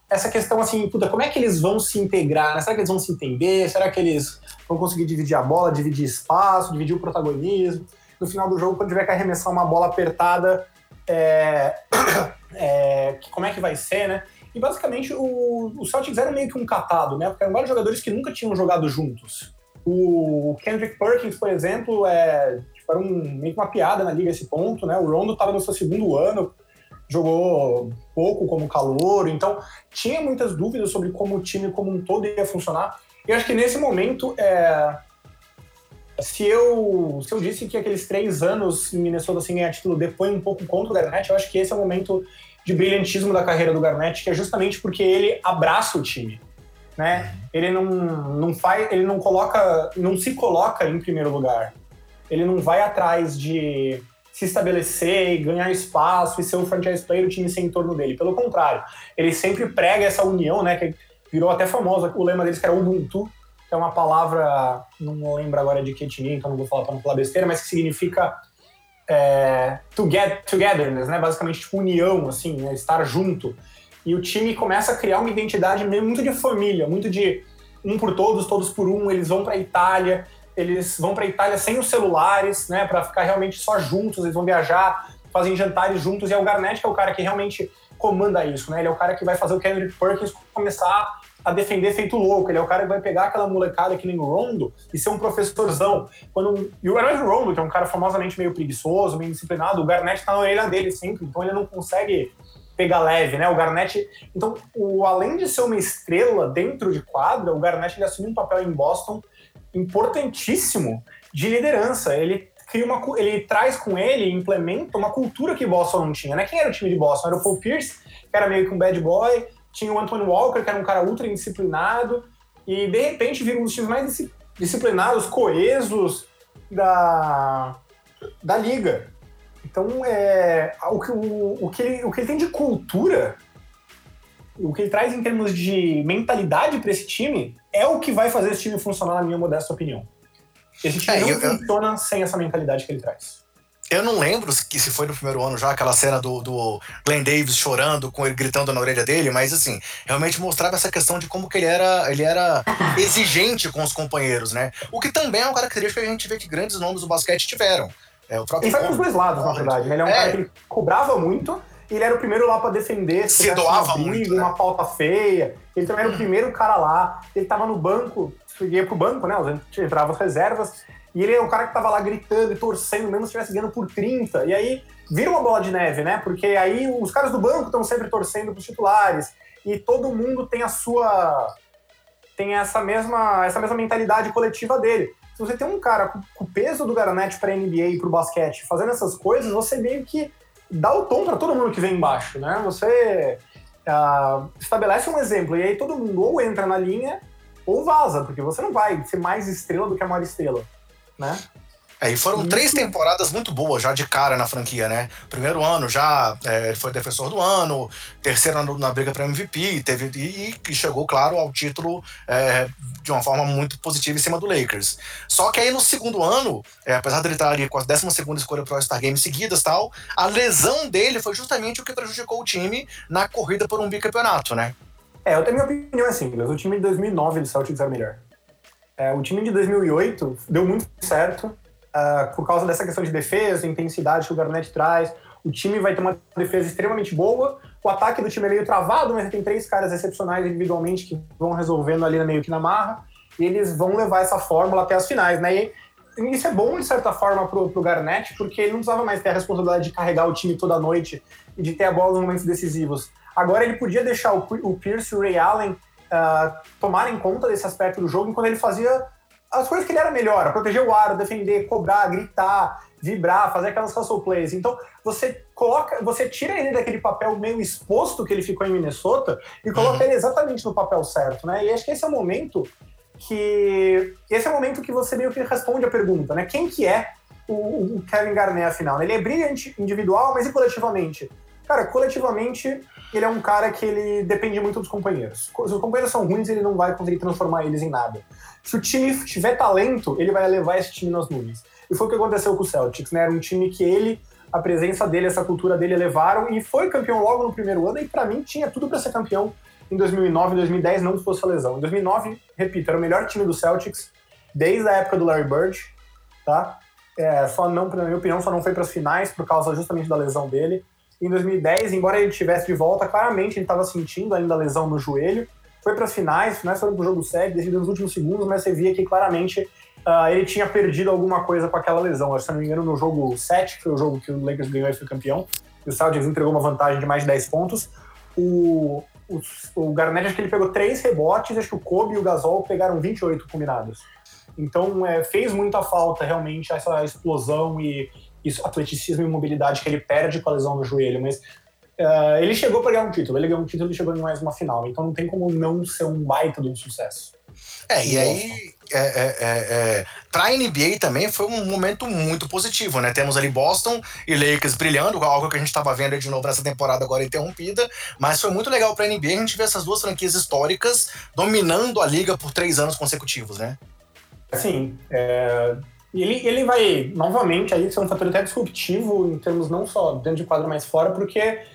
essa questão assim, puta, como é que eles vão se integrar? Né? Será que eles vão se entender? Será que eles vão conseguir dividir a bola, dividir espaço, dividir o protagonismo? No final do jogo, quando tiver que arremessar uma bola apertada, é... É... como é que vai ser, né? E basicamente o, o Celtics era meio que um catado, né? Porque eram vários jogadores que nunca tinham jogado juntos. O Kendrick Perkins, por exemplo, é, tipo, era um, meio que uma piada na liga esse ponto, né? O Rondo estava no seu segundo ano, jogou pouco como calor, então tinha muitas dúvidas sobre como o time como um todo ia funcionar. E acho que nesse momento, é, se eu, se eu disse que aqueles três anos em Minnesota sem ganhar título depõe um pouco contra o Garnett, eu acho que esse é o momento de brilhantismo da carreira do Garnett, que é justamente porque ele abraça o time. Né? Ele não, não faz, ele não coloca, não se coloca em primeiro lugar. Ele não vai atrás de se estabelecer e ganhar espaço e ser um franchise player o time ser em torno dele. Pelo contrário, ele sempre prega essa união, né? Que virou até famosa. O lema deles que era Ubuntu, que é uma palavra, não lembro agora de que etnia, então não vou falar para não falar besteira, mas que significa é, together, togetherness, né? Basicamente, tipo, união, assim, né? estar junto. E o time começa a criar uma identidade muito de família, muito de um por todos, todos por um. Eles vão para a Itália, eles vão para a Itália sem os celulares, né? Para ficar realmente só juntos. Eles vão viajar, fazem jantares juntos. E é o Garnett que é o cara que realmente comanda isso, né? Ele é o cara que vai fazer o Kendrick Perkins começar a defender feito louco. Ele é o cara que vai pegar aquela molecada que nem o Rondo e ser um professorzão. Quando, e o herói Rondo, que é um cara famosamente meio preguiçoso, meio disciplinado, o Garnett tá na orelha dele sempre, então ele não consegue pegar leve, né? O Garnett. Então, o, além de ser uma estrela dentro de quadra, o Garnett ele assume um papel em Boston importantíssimo de liderança. Ele cria uma, ele traz com ele, implementa uma cultura que Boston não tinha, né? Quem era o time de Boston? Era o Paul Pierce, que era meio que um bad boy, tinha o Anthony Walker, que era um cara ultra indisciplinado, e de repente vira um dos times mais disciplinados, coesos da, da liga. Então, é, o, que, o, o, que ele, o que ele tem de cultura, o que ele traz em termos de mentalidade para esse time, é o que vai fazer esse time funcionar, na minha modesta opinião. Esse time é, não eu, funciona eu... sem essa mentalidade que ele traz. Eu não lembro que se foi no primeiro ano já, aquela cena do, do Glenn Davis chorando, com ele gritando na orelha dele, mas assim, realmente mostrava essa questão de como que ele era, ele era exigente com os companheiros, né? O que também é uma característica que a gente vê que grandes nomes do basquete tiveram. É, o próprio ele vai os dois lados, na verdade. Né? Ele é um é. cara que cobrava muito, e ele era o primeiro lá para defender, se, se doava uma briga, muito, né? uma pauta feia. Ele também era o primeiro cara lá. Ele tava no banco, ia pro banco, né? Entrava as reservas. E ele é o cara que tava lá gritando e torcendo, mesmo se estivesse ganhando por 30. E aí vira uma bola de neve, né? Porque aí os caras do banco estão sempre torcendo pros titulares. E todo mundo tem a sua. tem essa mesma, essa mesma mentalidade coletiva dele. Se você tem um cara com, com o peso do Garanete pra NBA e pro basquete fazendo essas coisas, você meio que dá o tom para todo mundo que vem embaixo, né? Você uh, estabelece um exemplo e aí todo mundo ou entra na linha ou vaza, porque você não vai ser mais estrela do que a maior estrela né? É, e foram Isso. três temporadas muito boas já de cara na franquia, né? Primeiro ano já é, foi defensor do ano, terceiro ano na briga para MVP, teve, e, e, chegou, claro, ao título é, de uma forma muito positiva em cima do Lakers. Só que aí no segundo ano, é, apesar dele estar ali com a 12 escolha para All-Star Games seguidas tal, a lesão dele foi justamente o que prejudicou o time na corrida por um bicampeonato, né? É, eu tenho minha opinião assim, o time de 2009 do Celtics era melhor. É, o time de 2008 deu muito certo uh, por causa dessa questão de defesa, intensidade que o Garnett traz. O time vai ter uma defesa extremamente boa. O ataque do time é meio travado, mas tem três caras excepcionais individualmente que vão resolvendo ali meio que na marra. E eles vão levar essa fórmula até as finais, né? E isso é bom, de certa forma, pro, pro Garnett, porque ele não precisava mais ter a responsabilidade de carregar o time toda noite e de ter a bola nos momentos decisivos. Agora ele podia deixar o, o Pierce e o Ray Allen uh, tomarem conta desse aspecto do jogo enquanto ele fazia as coisas que ele era melhor, proteger o aro, defender, cobrar, gritar, vibrar, fazer aquelas hustle plays. Então, você coloca, você tira ele daquele papel meio exposto que ele ficou em Minnesota e coloca uhum. ele exatamente no papel certo, né? E acho que esse é o momento que esse é o momento que você meio que responde a pergunta, né? Quem que é o, o Kevin Garnett afinal? Ele é brilhante individual, mas e coletivamente? Cara, coletivamente ele é um cara que ele depende muito dos companheiros. Se os companheiros são ruins, ele não vai conseguir transformar eles em nada. Se o time tiver talento, ele vai levar esse time nas nuvens. E foi o que aconteceu com o Celtics, né? Era um time que ele, a presença dele, essa cultura dele levaram e foi campeão logo no primeiro ano e para mim tinha tudo para ser campeão em 2009, 2010, não fosse a lesão. Em 2009, repito, era o melhor time do Celtics desde a época do Larry Bird, tá? É, só não, na minha opinião, só não foi para as finais por causa justamente da lesão dele em 2010, embora ele estivesse de volta, claramente ele estava sentindo ainda a lesão no joelho. Foi para as finais, finais foram para o jogo 7, decidido nos últimos segundos, mas você via que claramente uh, ele tinha perdido alguma coisa com aquela lesão. Se não me engano, no jogo 7, que foi o jogo que o Lakers ganhou e foi campeão, e o Celtics entregou uma vantagem de mais de 10 pontos. O, o, o Garnett, acho que ele pegou 3 rebotes, acho que o Kobe e o Gasol pegaram 28 combinados. Então, é, fez muita falta realmente essa explosão e isso, atleticismo e mobilidade que ele perde com a lesão no joelho, mas uh, ele chegou para ganhar um título, ele ganhou um título e chegou em mais uma final, então não tem como não ser um baita de um sucesso. É, e aí, é, é, é, é para a NBA também foi um momento muito positivo, né? Temos ali Boston e Lakers brilhando, algo que a gente estava vendo de novo nessa temporada agora interrompida, mas foi muito legal para a NBA a gente ver essas duas franquias históricas dominando a liga por três anos consecutivos, né? Sim, é, e ele, ele vai, novamente, aí ser um fator até disruptivo em termos não só dentro de quadro, mas fora, porque é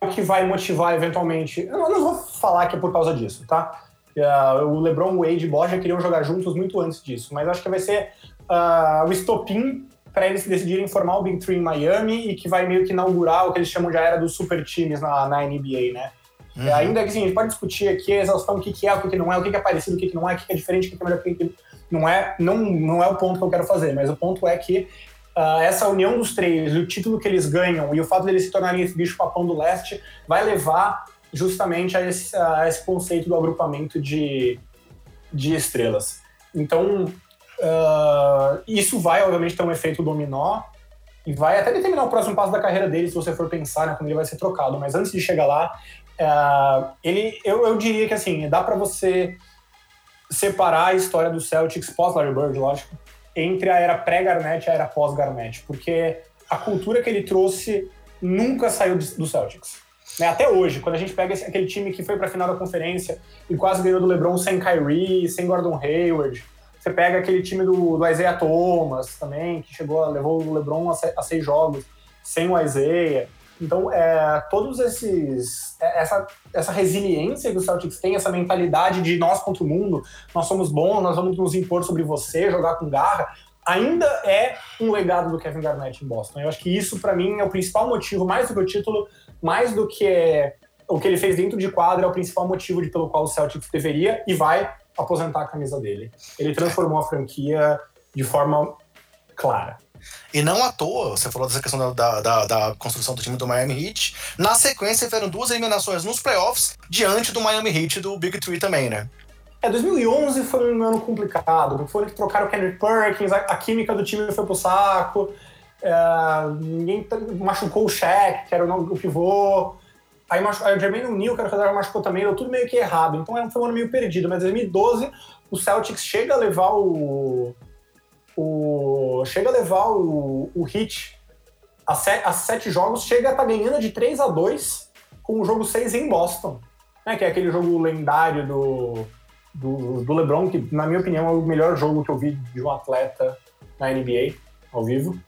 o que vai motivar eventualmente. Eu não, vou falar que é por causa disso, tá? Uh, o LeBron, Wade e já queriam jogar juntos muito antes disso, mas acho que vai ser uh, o estopim para eles decidirem formar o Big Three em Miami e que vai meio que inaugurar o que eles chamam de era dos super times na, na NBA, né? Uhum. É, ainda que assim, a gente pode discutir aqui a exaustão o que, que é, o que, que não é, o que, que é parecido, o que, que não é, o que, que é diferente, o que, que é melhor, o que, que não é, não, não é o ponto que eu quero fazer, mas o ponto é que uh, essa união dos três, o título que eles ganham e o fato deles se tornarem esse bicho papão do leste vai levar justamente a esse, a esse conceito do agrupamento de, de estrelas. Então, uh, isso vai, obviamente, ter um efeito dominó e vai até determinar o próximo passo da carreira dele, se você for pensar né, quando ele vai ser trocado. Mas antes de chegar lá, uh, ele, eu, eu diria que assim, dá para você separar a história do Celtics pós-Larry Bird, lógico, entre a era pré-Garnett e a era pós-Garnett, porque a cultura que ele trouxe nunca saiu do Celtics. Né? Até hoje, quando a gente pega esse, aquele time que foi para a final da conferência e quase ganhou do LeBron sem Kyrie, sem Gordon Hayward, Você pega aquele time do, do Isaiah Thomas também, que chegou, levou o LeBron a, a seis jogos sem o Isaiah. Então, é, todos esses. É, essa, essa resiliência que o Celtics tem, essa mentalidade de nós contra o mundo, nós somos bons, nós vamos nos impor sobre você, jogar com garra, ainda é um legado do Kevin Garnett em Boston. Eu acho que isso, para mim, é o principal motivo, mais do que o título, mais do que o que ele fez dentro de quadra, é o principal motivo de, pelo qual o Celtics deveria e vai aposentar a camisa dele. Ele transformou a franquia de forma clara. E não à toa, você falou dessa questão da, da, da, construção do time do Miami Heat. Na sequência, tiveram duas eliminações nos playoffs diante do Miami Heat do Big Three também, né? É, 2011 foi um ano complicado, foi que trocaram o Kendrick Perkins, a, a, química do time foi pro saco, é, ninguém machucou o Shaq, que era o, pivô, aí, aí o Jermaine O'Neal, que era o reserva, machucou também, deu tudo meio que errado, então é, foi um ano meio perdido, mas 2012 o Celtics chega a levar o, o chega a levar o, o Heat a, set, a sete jogos, chega a estar tá ganhando de 3 a 2 com o jogo 6 em Boston, né, que é aquele jogo lendário do, do, do, LeBron, que na minha opinião é o melhor jogo que eu vi de um atleta na NBA, ao vivo.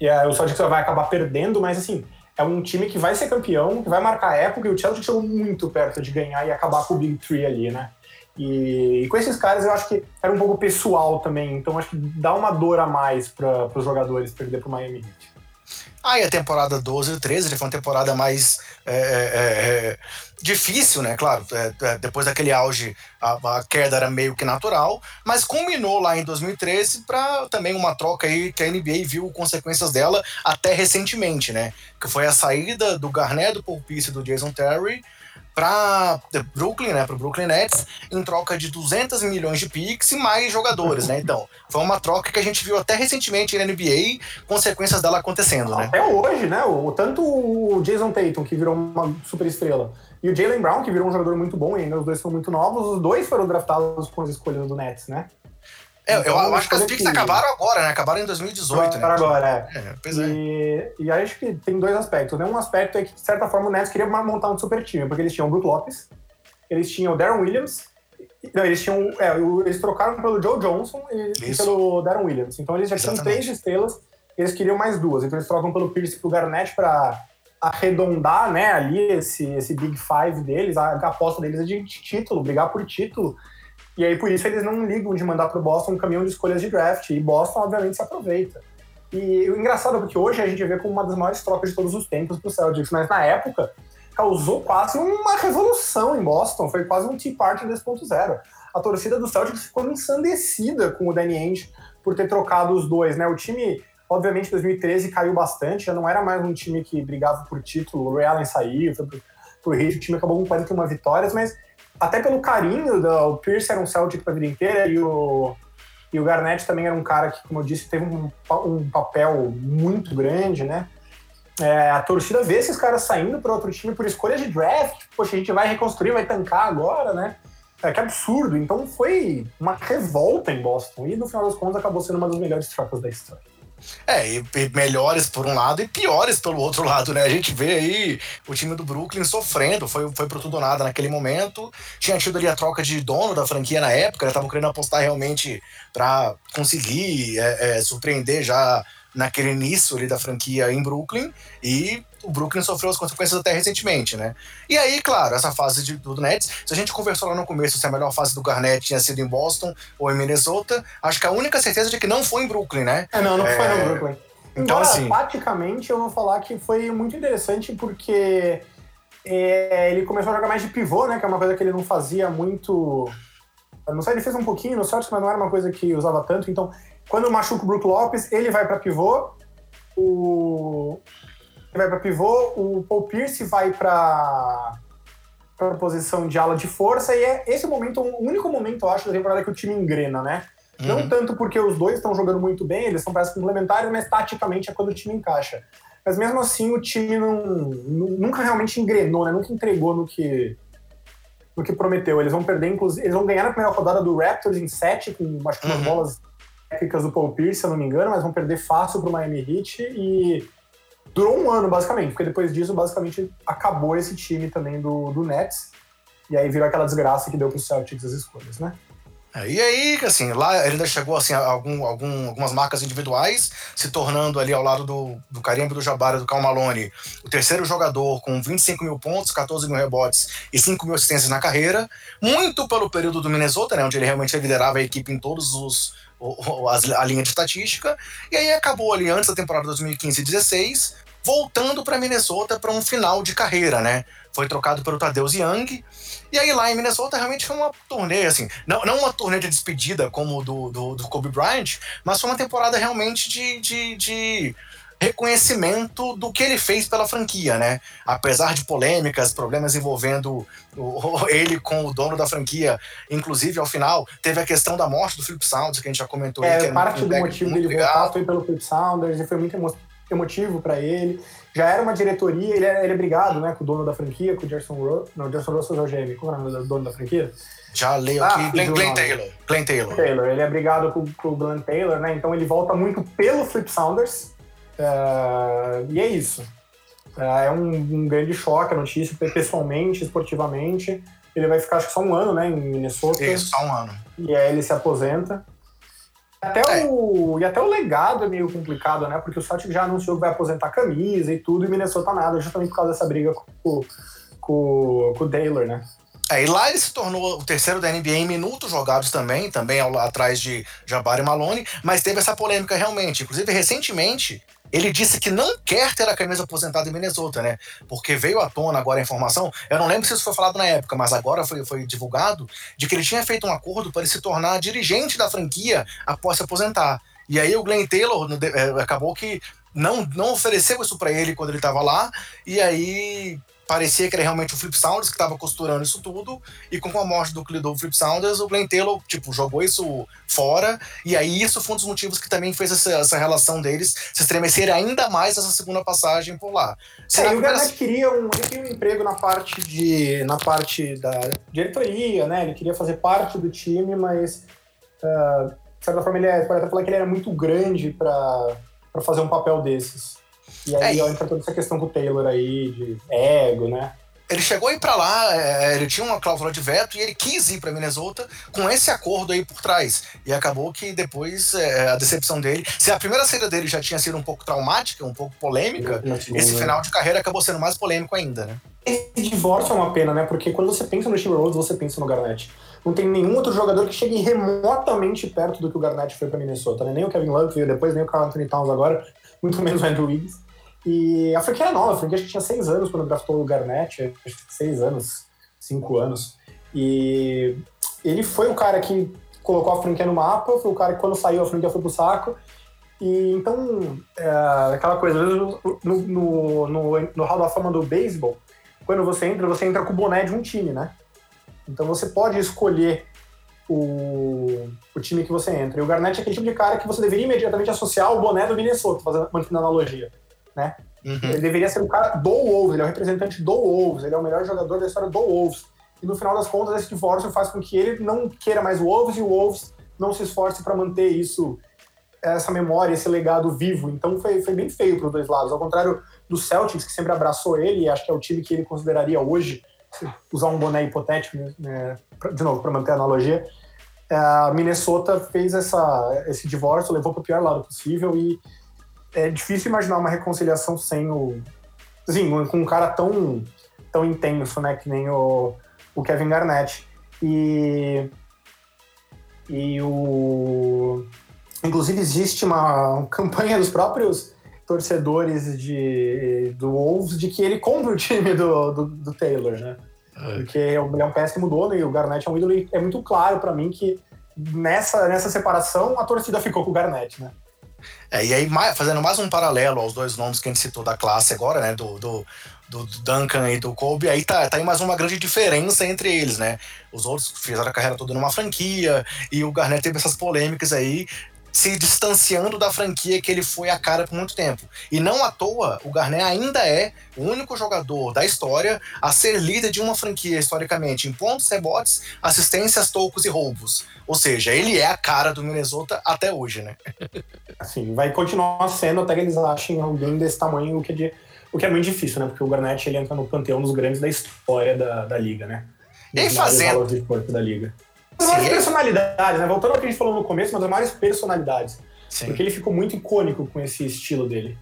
E aí, o Celtics vai acabar perdendo, mas assim, é um time que vai ser campeão, que vai marcar época, e o Celtics chegou muito perto de ganhar e acabar com o Big Three ali, né? E, e, com esses caras eu acho que era um pouco pessoal também, então acho que dá uma dor a mais para os jogadores perder para o Miami Heat. Ah, e a temporada 12 e 13 foi uma temporada mais é, é, é, difícil, né? Claro, é, é, depois daquele auge a, a, queda era meio que natural, mas culminou lá em 2013 para também uma troca aí que a NBA viu consequências dela até recentemente, né? Que foi a saída do Garnett, do Paul e do Jason Terry para Brooklyn, né, para Brooklyn Nets, em troca de 200 milhões de picks e mais jogadores, né? Então, foi uma troca que a gente viu até recentemente na NBA, consequências dela acontecendo, né? Até hoje, né? O, tanto o Jason Tatum, que virou uma super estrela, e o Jalen Brown, que virou um jogador muito bom, ainda os dois são muito novos, os dois foram draftados com as escolhas do Nets, né? É, então, eu acho que as picks que... acabaram agora, né? Acabaram em 2018, né? Agora, é. é, pois é. E, e acho que tem dois aspectos, né? Um aspecto é que, de certa forma, o Nets queria montar um super time, porque eles tinham o Brook Lopes, eles tinham o Darren Williams, não, eles tinham. É, eles trocaram pelo Joe Johnson e, e pelo Darren Williams. Então eles já Exatamente. tinham três estrelas, eles queriam mais duas. Então eles trocam pelo Pierce e pro Garnett para arredondar né, ali esse, esse Big Five deles. A, a aposta deles é de título, brigar por título. E aí, por isso, eles não ligam de mandar para o Boston um caminhão de escolhas de draft. E Boston, obviamente, se aproveita. E o engraçado é porque hoje a gente vê como uma das maiores trocas de todos os tempos para o Celtics, mas na época causou quase uma revolução em Boston. Foi quase um Tea Party 2.0. A torcida do Celtics ficou ensandecida com o Danny Ainge por ter trocado os dois, né? O time, obviamente, em 2013 caiu bastante, já não era mais um time que brigava por título. O Ray Allen saiu, foi pro, pro Heat, o time acabou com 41 vitórias, mas até pelo carinho, o Pierce era um Celtic a vida inteira e o, e o Garnett também era um cara que, como eu disse, teve um, um papel muito grande, né? É, a torcida vê esses caras saindo para outro time por escolha de draft. Poxa, a gente vai reconstruir, vai tancar agora, né? É que absurdo. Então foi uma revolta em Boston. E no final das contas acabou sendo uma das melhores trocas da história. É, e, melhores por um lado e piores pelo outro lado, né? A gente vê aí o time do Brooklyn sofrendo, foi, foi pro tudo ou nada naquele momento. Tinha tido ali a troca de dono da franquia na época, estavam querendo apostar realmente para conseguir é, é, surpreender já naquele início ali da franquia em Brooklyn e o Brooklyn sofreu as consequências até recentemente, né? E aí, claro, essa fase de, do Nets, se a gente conversou lá no começo se a melhor fase do Garnett tinha sido em Boston ou em Minnesota, acho que a única certeza é de que não foi em Brooklyn, né? É, não, não é... foi no Brooklyn. Então, Embora, assim... taticamente, eu vou falar que foi muito interessante porque é, ele começou a jogar mais de pivô, né? Que é uma coisa que ele não fazia muito... Eu não sei, ele fez um pouquinho no Celtics, mas não era uma coisa que usava tanto. Então, quando machuca o Brook Lopes, ele vai para pivô. O, vai para pivô, o Paul Pierce vai para para posição de ala de força e é esse momento, o único momento, eu acho, da temporada que o time engrena, né? Uhum. Não tanto porque os dois estão jogando muito bem, eles são parece complementares, mas taticamente é quando o time encaixa. Mas mesmo assim, o time não, nunca realmente engrenou, né? Nunca entregou no que, no que prometeu. Eles vão perder, inclusive, eles vão ganhar na primeira rodada do Raptors em 7, com acho que umas uhum. bolas técnicas do Paul Pierce, se eu não me engano, mas vão perder fácil para o Miami Heat e durou um ano, basicamente, porque depois disso, basicamente, acabou esse time também do, do Nets. E aí virou aquela desgraça que deu pro Celtics as escolhas, né? É, e aí, assim, lá ele ainda chegou assim, a algum, algum, algumas marcas individuais, se tornando ali ao lado do, do Carimbo do Jabara do Cal Malone, o terceiro jogador com 25 mil pontos, 14 mil rebotes e 5 mil assistências na carreira, muito pelo período do Minnesota, né, onde ele realmente liderava a equipe em todos os a linha de estatística, e aí acabou ali antes da temporada 2015-16, voltando para Minnesota para um final de carreira, né? Foi trocado pelo Tadeusz Young, e aí lá em Minnesota realmente foi uma turnê, assim, não, não uma turnê de despedida como do, do, do Kobe Bryant, mas foi uma temporada realmente de, de, de reconhecimento do que ele fez pela franquia, né? Apesar de polêmicas, problemas envolvendo o, ele com o dono da franquia, inclusive ao final teve a questão da morte do Philip Saunders que a gente já comentou. É, aí, é parte do motivo dele voltar foi pelo Philip Saunders e foi muito emotivo para ele já era uma diretoria, ele é, ele é brigado, né, com o dono da franquia, com o Gerson Russell. Não, Gerson Russell é o GM. Qual é o nome do dono da franquia? Já leio aqui. Ah, Glenn, Glenn Taylor. Glenn Taylor. Taylor. Ele é brigado com, com o Glenn Taylor, né? Então ele volta muito pelo Flip Saunders. Uh, e é isso. Uh, é um, um, grande choque a notícia, pessoalmente, esportivamente. Ele vai ficar, acho que só um ano, né, em Minnesota. Isso, só um ano. E aí ele se aposenta. Até é. o, e até o legado é meio complicado, né? Porque o Celtic já anunciou que vai aposentar a camisa e tudo, e Minnesota nada, justamente por causa dessa briga com, com, com o Taylor, né? É, e lá ele se tornou o terceiro da NBA em minutos jogados também, também ao, atrás de Jabari Malone, mas teve essa polêmica realmente. Inclusive, recentemente, ele disse que não quer ter a camisa aposentada em Minnesota, né? Porque veio à tona agora a informação, eu não lembro se isso foi falado na época, mas agora foi, foi divulgado, de que ele tinha feito um acordo para ele se tornar dirigente da franquia após se aposentar. E aí o Glenn Taylor é, acabou que não, não ofereceu isso para ele quando ele estava lá, e aí parecia que era realmente o Flip Saunders que estava costurando isso tudo, e com a morte do, do Flip Saunders, o Glenn Taylor, tipo, jogou isso fora, e aí isso foi um dos motivos que também fez essa, essa relação deles se estremecer ainda mais essa segunda passagem por lá. Sim, o Garnett queria um, ele queria um emprego na parte de na parte da diretoria, né? Ele queria fazer parte do time, mas uh, de certa forma ele é, pode até falar que ele era muito grande para fazer um papel desses. E aí é, entra toda essa questão com o Taylor aí, de ego, né? Ele chegou a ir para lá, é, ele tinha uma cláusula de veto e ele quis ir para Minnesota com esse acordo aí por trás. E acabou que depois é, a decepção dele. Se a primeira saída dele já tinha sido um pouco traumática, um pouco polêmica, esse final de carreira acabou sendo mais polêmico ainda, né? Esse divórcio é uma pena, né? Porque quando você pensa no Timberwolves, você pensa no Garnett. Não tem nenhum outro jogador que chegue remotamente perto do que o Garnett foi para Minnesota, né? Nem o Kevin Love veio depois, nem o Carl Anthony Towns agora, muito menos o Andrew Wiggins. E a franquia era nova, a franquia acho que tinha seis anos quando draftou o Garnett, acho que seis anos, cinco anos. E ele foi o cara que colocou a franquia no mapa, foi o cara que quando saiu a franquia foi pro saco. E então, é, aquela coisa, no, no, no, no Hall da Fama do beisebol, quando você entra, você entra com o boné de um time, né? Então você pode escolher o, o time que você entra. E o Garnett é aquele tipo de cara que você deveria imediatamente associar o boné do Minnesota, fazendo, mantendo analogia né? Uhum. Ele deveria ser um cara do Wolves, ele é o representante do Wolves, ele é o melhor jogador da história do Wolves. E no final das contas, esse divórcio faz com que ele não queira mais o Wolves e o Wolves não se esforce para manter isso, essa memória, esse legado vivo. Então foi, foi bem feio para os dois lados. Ao contrário do Celtics, que sempre abraçou ele, e acho que é o time que ele consideraria hoje, usar um boné hipotético, né, de novo, para manter a analogia, a Minnesota fez essa, esse divórcio, levou para o pior lado possível e é difícil imaginar uma reconciliação sem o. Assim, com um cara tão, tão intenso, né? Que nem o, o Kevin Garnett. E. E o. Inclusive, existe uma campanha dos próprios torcedores de, do Wolves de que ele compra o time do, do, do Taylor, né? É. Porque ele é um péssimo dono e o Garnett é um ídolo. E é muito claro para mim que nessa, nessa separação a torcida ficou com o Garnett, né? É, e aí, fazendo mais um paralelo aos dois nomes que a gente citou da classe agora, né? Do, do, do Duncan e do Kobe, aí tá, tá aí mais uma grande diferença entre eles, né? Os outros fizeram a carreira toda numa franquia, e o Garnett teve essas polêmicas aí, se distanciando da franquia que ele foi a cara por muito tempo. E não à toa, o Garnett ainda é o único jogador da história a ser líder de uma franquia historicamente em pontos, rebotes, assistências, tocos e roubos. Ou seja, ele é a cara do Minnesota até hoje, né? Assim, vai continuar sendo até que eles achem alguém desse tamanho, o que é, de, o que é muito difícil, né? Porque o Garnett ele entra no panteão dos grandes da história da, da liga, né? E fazendo. Da liga. Sim, maiores personalidades, né? Voltando ao que a gente falou no começo, uma das maiores personalidades. Sim. Porque ele ficou muito icônico com esse estilo dele.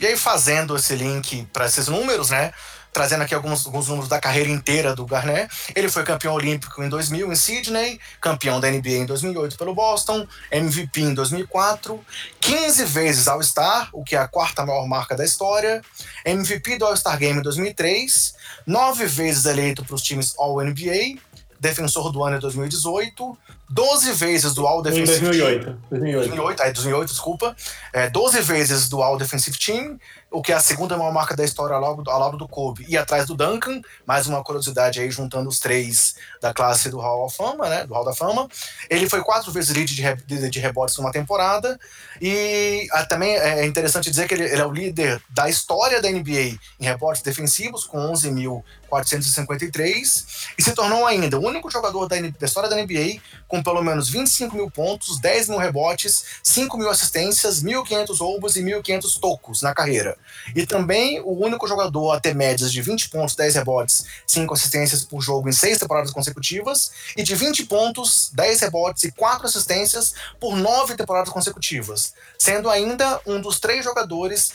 E aí, fazendo esse link para esses números, né? Trazendo aqui alguns, alguns números da carreira inteira do Garnett. Ele foi campeão olímpico em 2000 em Sydney, campeão da NBA em 2008 pelo Boston, MVP em 2004, 15 vezes All-Star, o que é a quarta maior marca da história, MVP do All-Star Game em 2003, nove vezes eleito para os times All-NBA, defensor do ano em 2018, 12 vezes do All Defensive Em 2008. Team. 2008. 2008, aí 2008, desculpa. É, 12 vezes do All Defensive Team, o que é a segunda maior marca da história ao lado, ao lado do Kobe e atrás do Duncan. Mais uma curiosidade aí, juntando os três da classe do Hall of Fama, né? Do Hall da Fama. Ele foi quatro vezes líder de, re- de rebotes numa temporada. E ah, também é interessante dizer que ele, ele é o líder da história da NBA em rebotes defensivos, com 11.453, e se tornou ainda o único jogador da, da história da NBA com pelo menos 25 mil pontos, 10 mil rebotes, 5 mil assistências, 1.500 roubos e 1.500 tocos na carreira. E também o único jogador a ter médias de 20 pontos, 10 rebotes, 5 assistências por jogo em 6 temporadas consecutivas, e de 20 pontos, 10 rebotes e 4 assistências por 9 temporadas consecutivas, sendo ainda um dos três jogadores,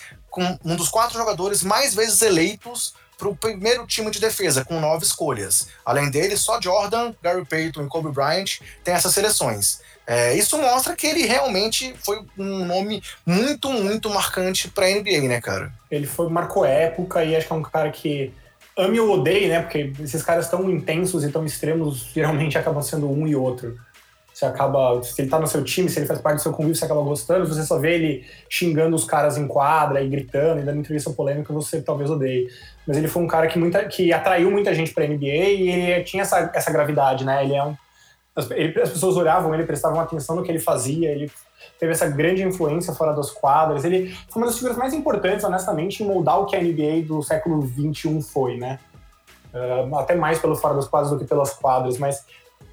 um dos quatro jogadores mais vezes eleitos para o primeiro time de defesa, com nove escolhas. Além dele, só Jordan, Gary Payton e Kobe Bryant têm essas seleções. É, isso mostra que ele realmente foi um nome muito, muito marcante para a NBA, né, cara? Ele foi, marcou época e acho que é um cara que ame ou odeie, né? Porque esses caras tão intensos e tão extremos geralmente acabam sendo um e outro. Você acaba, se ele tá no seu time, se ele faz parte do seu convívio, você acaba gostando. Se você só vê ele xingando os caras em quadra e gritando e dando entrevista polêmica, você talvez odeie. Mas ele foi um cara que, muita, que atraiu muita gente pra NBA e ele tinha essa, essa gravidade, né? Ele é um. As, ele- as pessoas olhavam ele, prestavam atenção no que ele fazia, ele teve essa grande influência fora das quadras. Ele foi uma das figuras mais importantes, honestamente, em moldar o que a NBA do século XXI foi, né? Uh, até mais pelo fora das quadras do que pelas quadras, mas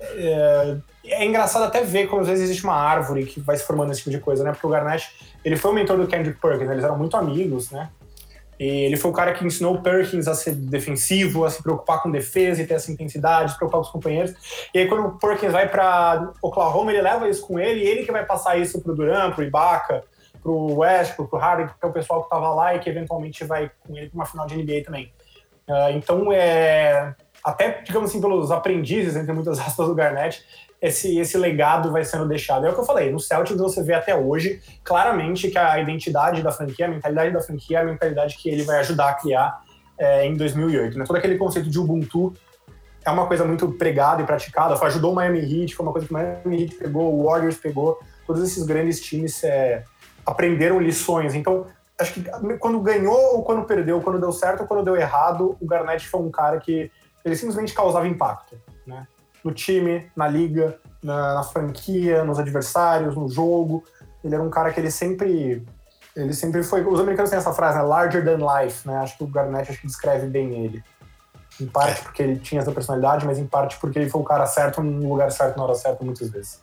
é, é engraçado até ver como às vezes existe uma árvore que vai se formando esse tipo de coisa, né? Porque o Garnett, ele foi o mentor do Kendrick Perkins, né? eles eram muito amigos, né? E ele foi o cara que ensinou o Perkins a ser defensivo, a se preocupar com defesa e ter essa intensidade, se preocupar com os companheiros. E aí quando o Perkins vai para Oklahoma, ele leva isso com ele, e ele que vai passar isso pro Durant, pro Ibaka, pro Westbrook, pro Harden, que é o pessoal que tava lá e que eventualmente vai com ele para uma final de NBA também. Uh, então, é, até, digamos assim, pelos aprendizes, entre muitas aspas, do Garnett, esse, esse legado vai sendo deixado. É o que eu falei, no Celtics você vê até hoje claramente que a identidade da franquia, a mentalidade da franquia é a mentalidade que ele vai ajudar a criar é, em 2008. Né? Todo aquele conceito de Ubuntu é uma coisa muito pregada e praticada, foi, ajudou o Miami Heat, foi uma coisa que o Miami Heat pegou, o Warriors pegou, todos esses grandes times é, aprenderam lições. Então, acho que quando ganhou ou quando perdeu, quando deu certo ou quando deu errado, o Garnett foi um cara que ele simplesmente causava impacto, né? No time, na liga, na, na, franquia, nos adversários, no jogo. Ele era um cara que ele sempre ele sempre foi, os americanos têm essa frase, né? larger than life, né? Acho que o Garnett acho que descreve bem ele. Em parte porque ele tinha essa personalidade, mas em parte porque ele foi o cara certo no lugar certo na hora certa muitas vezes.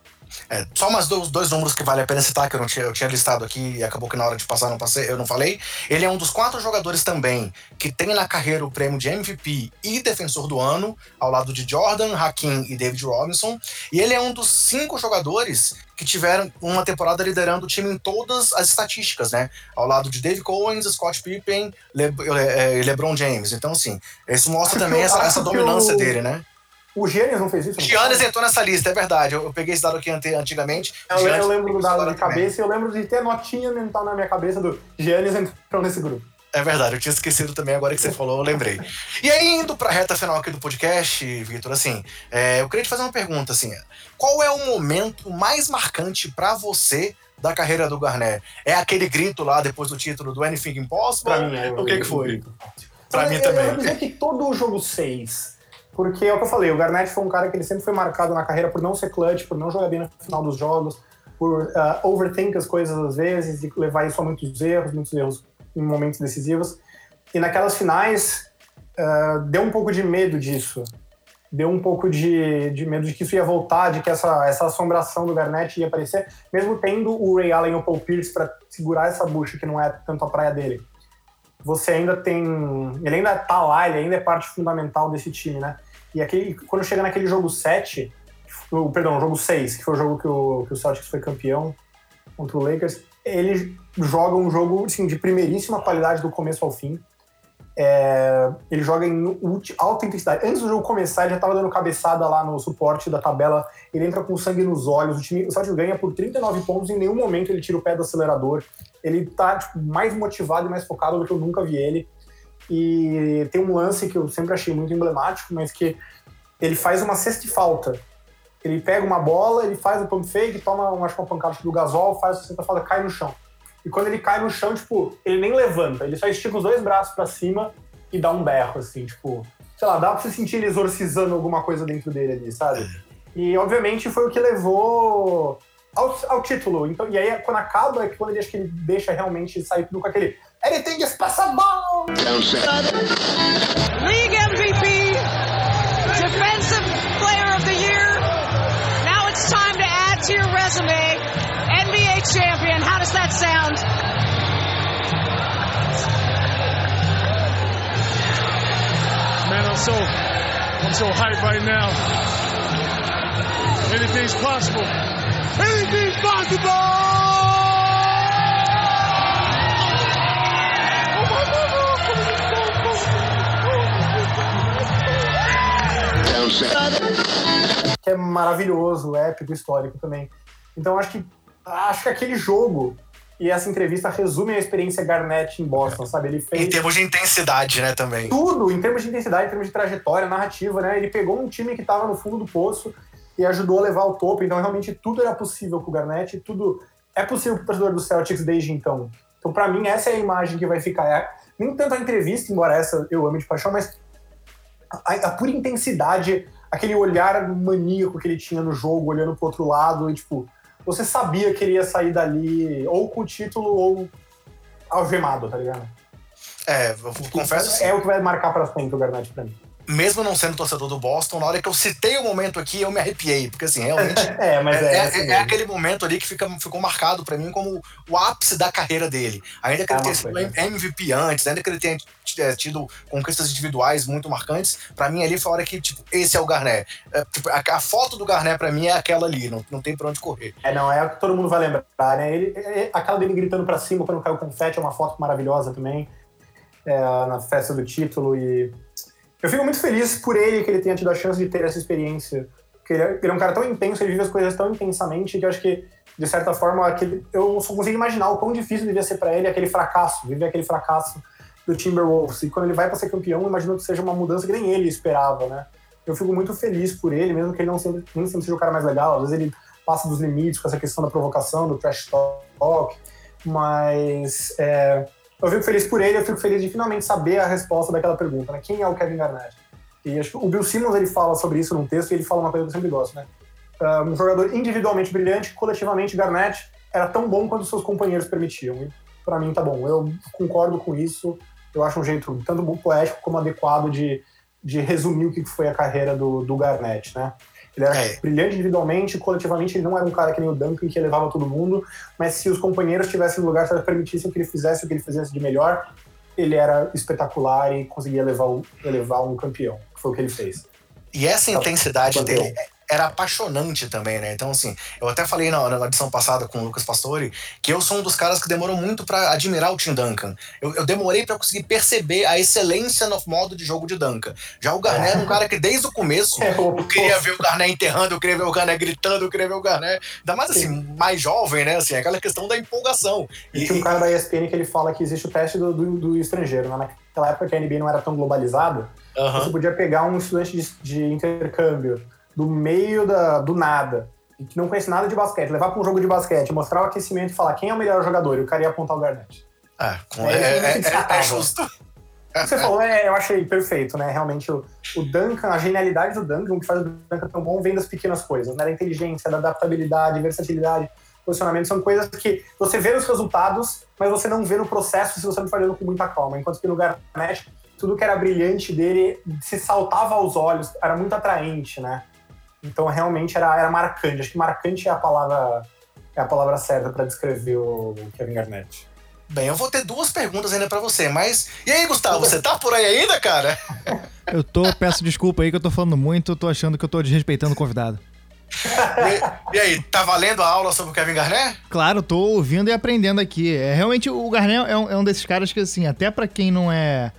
É, só mais dois, dois, números que vale a pena citar, que eu, não tinha, eu tinha listado aqui e acabou que na hora de passar não, passei, eu não falei. Ele é um dos quatro jogadores também que tem na carreira o prêmio de MVP e defensor do ano, ao lado de Jordan, Hakim e David Robinson. E ele é um dos cinco jogadores que tiveram uma temporada liderando o time em todas as estatísticas, né? Ao lado de Dave Cowens, Scott Pippen Le, Le, LeBron James. Então, assim, isso mostra também essa, essa dominância dele, né? O Giannis não fez isso? O Giannis entrou nessa lista, é verdade. Eu, eu peguei esse dado aqui antigamente. Eu, eu lembro do dado de cabeça e eu lembro de ter notinha mental na minha cabeça do Giannis entrou nesse grupo. É verdade, eu tinha esquecido também, agora que você falou, eu lembrei. E aí, indo pra reta final aqui do podcast, Vitor, assim, é, eu queria te fazer uma pergunta, assim, qual é o momento mais marcante para você da carreira do Garnett? É aquele grito lá depois do título do Anything Impossible? Pra mim, é, o que, que foi? Pra mim também. Eu vou dizer que todo o jogo 6 porque é o que eu falei, o Garnett foi um cara que ele sempre foi marcado na carreira por não ser clutch, por não jogar bem no final dos jogos, por uh, overthink as coisas às vezes e levar isso a muitos erros, muitos erros em momentos decisivos. E naquelas finais, uh, deu um pouco de medo disso. Deu um pouco de, de medo de que isso ia voltar, de que essa, essa assombração do Garnett ia aparecer, mesmo tendo o Ray Allen e o Paul Pierce para segurar essa bucha que não é tanto a praia dele você ainda tem. Ele ainda tá lá, ele ainda é parte fundamental desse time, né? E aquele, quando chega naquele jogo 7, o, perdão, jogo 6, que foi o jogo que o, que o Celtics foi campeão contra o Lakers, ele joga um jogo assim, de primeiríssima qualidade do começo ao fim. É, ele joga em alta intensidade. Antes do jogo começar, ele já estava dando cabeçada lá no suporte da tabela. Ele entra com sangue nos olhos. O time, o Celtics ganha por 39 pontos. Em nenhum momento ele tira o pé do acelerador. Ele tá tipo, mais motivado e mais focado do que eu nunca vi ele. E tem um lance que eu sempre achei muito emblemático, mas que ele faz uma cesta de falta. Ele pega uma bola, ele faz o pump fake, toma uma, acho uma pancada do gasol, faz a cesta falta, cai no chão. E quando ele cai no chão, tipo, ele nem levanta, ele só estica os dois braços para cima e dá um berro, assim, tipo, sei lá, dá pra você sentir ele exorcizando alguma coisa dentro dele ali, sabe? E obviamente foi o que levou ao, ao título. Então, e aí, quando acaba, é que quando ele acha que ele deixa realmente sair tudo com aquele Anything is possible! League MVP, Defensive Player of the Year. Now it's time to add to your resume. NBA champion. How does that sound? Man, I'm so I'm so hyped right now. Anything's possible. Anything's possible! Que é maravilhoso, épico, histórico também. Então acho que acho que aquele jogo e essa entrevista resume a experiência Garnett em Boston, sabe? Ele fez em termos de intensidade, né, também. Tudo, em termos de intensidade, em termos de trajetória, narrativa, né? Ele pegou um time que estava no fundo do poço e ajudou a levar ao topo. Então realmente tudo era possível com o Garnett, tudo é possível para o torcedor do Celtics desde então. Então para mim essa é a imagem que vai ficar. É, nem tanto a entrevista, embora essa eu ame de paixão, mas a, a pura intensidade, aquele olhar maníaco que ele tinha no jogo, olhando pro outro lado, e tipo, você sabia que ele ia sair dali ou com o título ou algemado, tá ligado? É, eu confesso. É o que vai marcar pra frente o Garnett pra mim mesmo não sendo torcedor do Boston, na hora que eu citei o momento aqui, eu me arrepiei, porque assim, realmente. é, mas é, é, assim é, é aquele momento ali que fica, ficou marcado para mim como o ápice da carreira dele. Ainda que ele é tenha sido MVP antes, ainda que ele tenha é, tido conquistas individuais muito marcantes, para mim ali foi a hora que, tipo, esse é o Garnet. É, tipo, a, a, foto do Garnet para mim é aquela ali, não, não tem pra onde correr. É, não, é o que todo mundo vai lembrar, né? Ele, aquela dele gritando para cima quando caiu o confete é uma foto maravilhosa também. na festa do título e eu fico muito feliz por ele que ele tenha tido a chance de ter essa experiência. Porque ele é, ele é um cara tão intenso, ele vive as coisas tão intensamente que eu acho que, de certa forma, aquele, eu consigo imaginar o quão difícil devia ser para ele aquele fracasso, viver aquele fracasso do Timberwolves. E quando ele vai para ser campeão, imagino que seja uma mudança que nem ele esperava, né? Eu fico muito feliz por ele, mesmo que ele não sempre, nem sempre seja o cara mais legal. Às vezes ele passa dos limites com essa questão da provocação, do trash talk. Mas é, eu fico feliz por ele, eu fico feliz de finalmente saber a resposta daquela pergunta, né? Quem é o Kevin Garnett? E acho que o Bill Simmons ele fala sobre isso num texto e ele fala uma coisa que eu sempre gosto, né? Uh, um jogador individualmente brilhante, coletivamente Garnett era tão bom quanto seus companheiros permitiam. Para mim tá bom. Eu concordo com isso. Eu acho um jeito tanto poético como adequado de, de resumir o que foi a carreira do, do Garnett, né? Ele era é. brilhante individualmente, coletivamente ele não era um cara que nem o Duncan que levava todo mundo, mas se os companheiros tivessem no lugar, se permitissem que ele fizesse o que ele fizesse de melhor, ele era espetacular e conseguia levar, levar um campeão, que foi o que ele fez. E essa intensidade dele era apaixonante também, né? Então, assim, eu até falei na, na edição passada com o Lucas Pastore que eu sou um dos caras que demorou muito para admirar o Tim Duncan. Eu, eu demorei para conseguir perceber a excelência no modo de jogo de Duncan. Já o Garnett é um cara que desde o começo é, eu queria ver o Garnett enterrando, eu queria ver o Garnett gritando, eu queria ver o Garnett. Ainda mais assim, Sim. mais jovem, né? Assim, aquela questão da empolgação. E, e tinha um cara da ESPN que ele fala que existe o teste do, do, do estrangeiro, né? Naquela época que a NBA não era tão globalizada, uh -huh. você podia pegar um estudante de, de intercâmbio do meio da, do nada, e que não conhece nada de basquete, levar para um jogo de basquete, mostrar o aquecimento e falar quem é o melhor jogador, e o cara ia apontar o Garnett. É, é, é, é, é justo. Você falou, é, eu achei perfeito, né? Realmente, o, o Duncan, a genialidade do Duncan, o que faz o Duncan tão bom, vem das pequenas coisas, né? Da inteligência, da adaptabilidade, versatilidade, posicionamento. São coisas que você vê os resultados, mas você não vê no processo se você não fazendo com muita calma. Enquanto que no Garnett, tudo que era brilhante dele se saltava aos olhos, era muito atraente, né? Então realmente era, era marcante. Acho que marcante é a palavra é a palavra certa para descrever o Kevin Garnett. Bem, eu vou ter duas perguntas ainda para você, mas. E aí, Gustavo, você tá por aí ainda, cara? Eu tô, peço desculpa aí que eu tô falando muito, tô achando que eu tô desrespeitando o convidado. e, e, aí, tá valendo a aula sobre o Kevin Garnett? Claro, tô ouvindo e aprendendo aqui. É, realmente, o Garnett é um, é um desses caras que, assim, até para quem não é,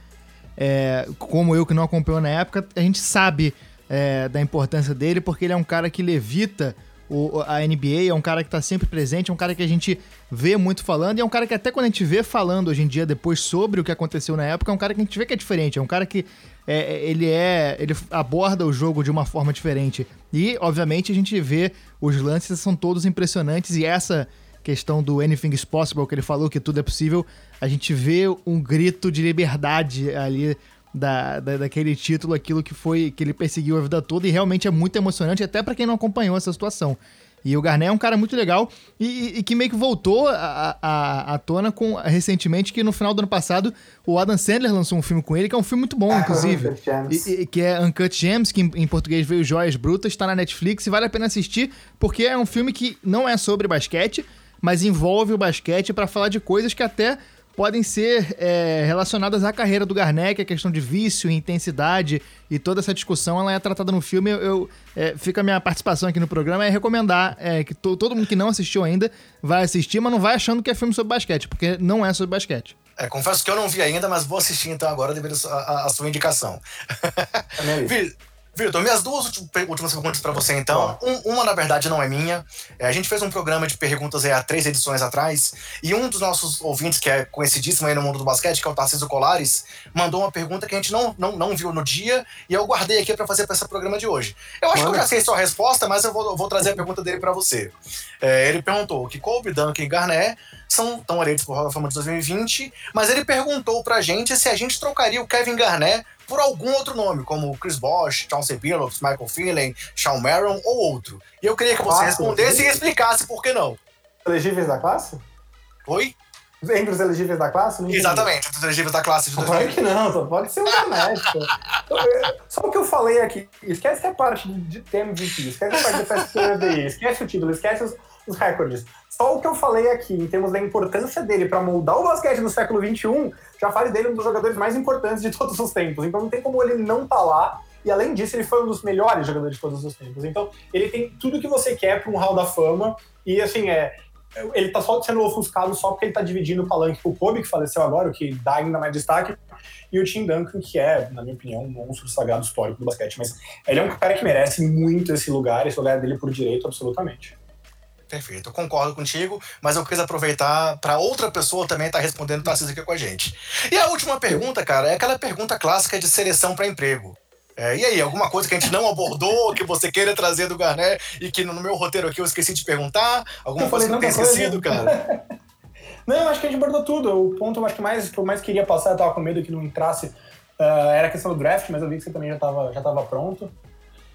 é, como eu, que não acompanhou na época, a gente sabe é, da importância dele, porque ele é um cara que levita o, a NBA, é um cara que tá sempre presente, é um cara que a gente vê muito falando, e é um cara que até quando a gente vê falando hoje em dia, depois sobre o que aconteceu na época, é um cara que a gente vê que é diferente, é um cara que é, é, ele é. ele aborda o jogo de uma forma diferente. E, obviamente, a gente vê os lances são todos impressionantes, e essa questão do anything is possible, que ele falou que tudo é possível, a gente vê um grito de liberdade ali da, da, daquele título, aquilo que foi que ele perseguiu a vida toda, e realmente é muito emocionante, até para quem não acompanhou essa situação. E o Garnet é um cara muito legal e, e que meio que voltou à tona com, recentemente, que no final do ano passado o Adam Sandler lançou um filme com ele, que é um filme muito bom, ah, inclusive. E, e, que é Uncut Gems, que em, em português veio Joias Brutas, está na Netflix e vale a pena assistir, porque é um filme que não é sobre basquete, mas envolve o basquete para falar de coisas que até podem ser é, relacionadas à carreira do Garnett, a questão de vício, intensidade e toda essa discussão ela é tratada no filme. Eu, eu é, fica a minha participação aqui no programa é recomendar é, que to, todo mundo que não assistiu ainda vai assistir, mas não vai achando que é filme sobre basquete, porque não é sobre basquete. É, confesso que eu não vi ainda, mas vou assistir então agora devido à sua indicação. Vitor, minhas duas últimas perguntas para você, então. Um, uma, na verdade, não é minha. É, a gente fez um programa de perguntas aí há três edições atrás, e um dos nossos ouvintes, que é conhecidíssimo aí no mundo do basquete, que é o Tarcísio Colares, mandou uma pergunta que a gente não, não, não viu no dia, e eu guardei aqui para fazer para esse programa de hoje. Eu acho Mano. que eu já sei sua resposta, mas eu vou, vou trazer a pergunta dele para você. É, ele perguntou que Kobe, Duncan e Garnett são tão eleitos por Hall Fama de 2020, mas ele perguntou pra gente se a gente trocaria o Kevin Garnett por algum outro nome, como Chris Bosh, Chauncey Billups, Michael Finley, Sean Maron ou outro. E eu queria que você respondesse e explicasse por que não. Elegíveis da classe? Oi? Entre os elegíveis da classe? Não Exatamente, entre os elegíveis da classe de Claro que não, só pode ser um honesto. só o que eu falei aqui, esquece a parte de ter MVP, esquece a parte de Fast esquece o título, esquece os, os recordes. Só o que eu falei aqui, em termos da importância dele para moldar o basquete no século XXI, já faz dele um dos jogadores mais importantes de todos os tempos. Então não tem como ele não estar tá lá. E além disso, ele foi um dos melhores jogadores de todos os tempos. Então ele tem tudo que você quer para um Hall da Fama. E assim, é, ele tá só sendo ofuscado só porque ele tá dividindo o palanque com o Kobe, que faleceu agora, o que dá ainda mais destaque, e o Tim Duncan, que é, na minha opinião, um monstro sagrado histórico do basquete. Mas ele é um cara que merece muito esse lugar, esse lugar dele por direito, absolutamente. Perfeito, eu concordo contigo, mas eu quis aproveitar para outra pessoa também estar tá respondendo o Tarcísio aqui com a gente. E a última pergunta, cara, é aquela pergunta clássica de seleção para emprego. É, e aí, alguma coisa que a gente não abordou, que você queira trazer do Garnet e que no meu roteiro aqui eu esqueci de perguntar? Alguma eu coisa que eu tenha esquecido, cara? não, acho que a gente abordou tudo. O ponto acho que, mais, que eu mais queria passar, eu tava com medo que não entrasse, uh, era a questão do draft, mas eu vi que você também já estava já tava pronto.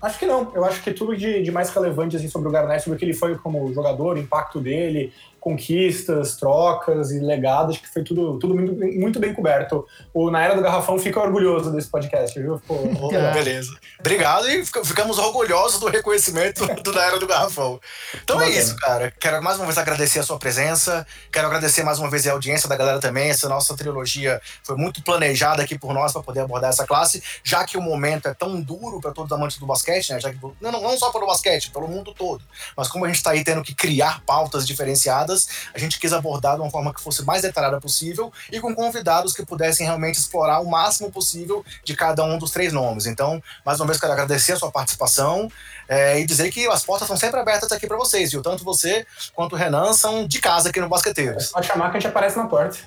Acho que não. Eu acho que tudo de, de mais relevante assim, sobre o Garnett, sobre o que ele foi como jogador, o impacto dele, conquistas, trocas e legados, que foi tudo, tudo muito, muito bem coberto. O Na Era do Garrafão fica orgulhoso desse podcast, viu? Pô, é. Beleza. Obrigado e ficamos orgulhosos do reconhecimento do Na Era do Garrafão. Então é isso, cara. Quero mais uma vez agradecer a sua presença, quero agradecer mais uma vez a audiência da galera também. Essa nossa trilogia foi muito planejada aqui por nós para poder abordar essa classe, já que o momento é tão duro para todos os amantes do basquete, né? Já que, não, não só pelo basquete, pelo mundo todo. Mas como a gente está aí tendo que criar pautas diferenciadas, a gente quis abordar de uma forma que fosse mais detalhada possível e com convidados que pudessem realmente explorar o máximo possível de cada um dos três nomes. Então, mais uma vez, quero agradecer a sua participação é, e dizer que as portas estão sempre abertas aqui para vocês, viu? Tanto você quanto o Renan são de casa aqui no Basqueteiros. Pode chamar que a gente aparece na porta.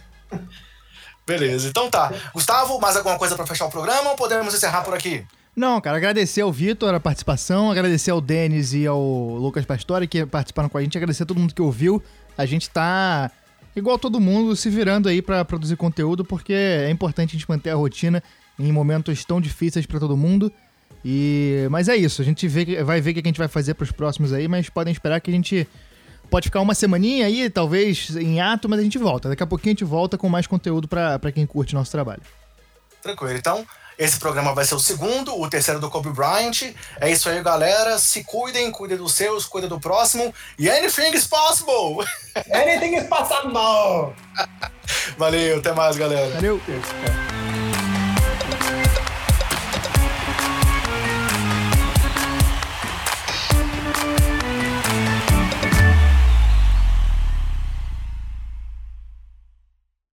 Beleza, então tá. Gustavo, mais alguma coisa para fechar o programa ou podemos encerrar por aqui? Não, cara, agradecer ao Vitor a participação, agradecer ao Denis e ao Lucas Pastore que participaram com a gente, agradecer a todo mundo que ouviu a gente tá igual todo mundo se virando aí para produzir conteúdo, porque é importante a gente manter a rotina em momentos tão difíceis para todo mundo. E mas é isso, a gente vê, vai ver o que a gente vai fazer para os próximos aí, mas podem esperar que a gente pode ficar uma semaninha aí, talvez em ato, mas a gente volta. Daqui a pouquinho a gente volta com mais conteúdo para quem curte nosso trabalho. Tranquilo. Então, esse programa vai ser o segundo, o terceiro do Kobe Bryant. É isso aí, galera. Se cuidem, cuidem dos seus, cuidem do próximo. E anything is possible! Anything is possible! Valeu, até mais, galera. Valeu.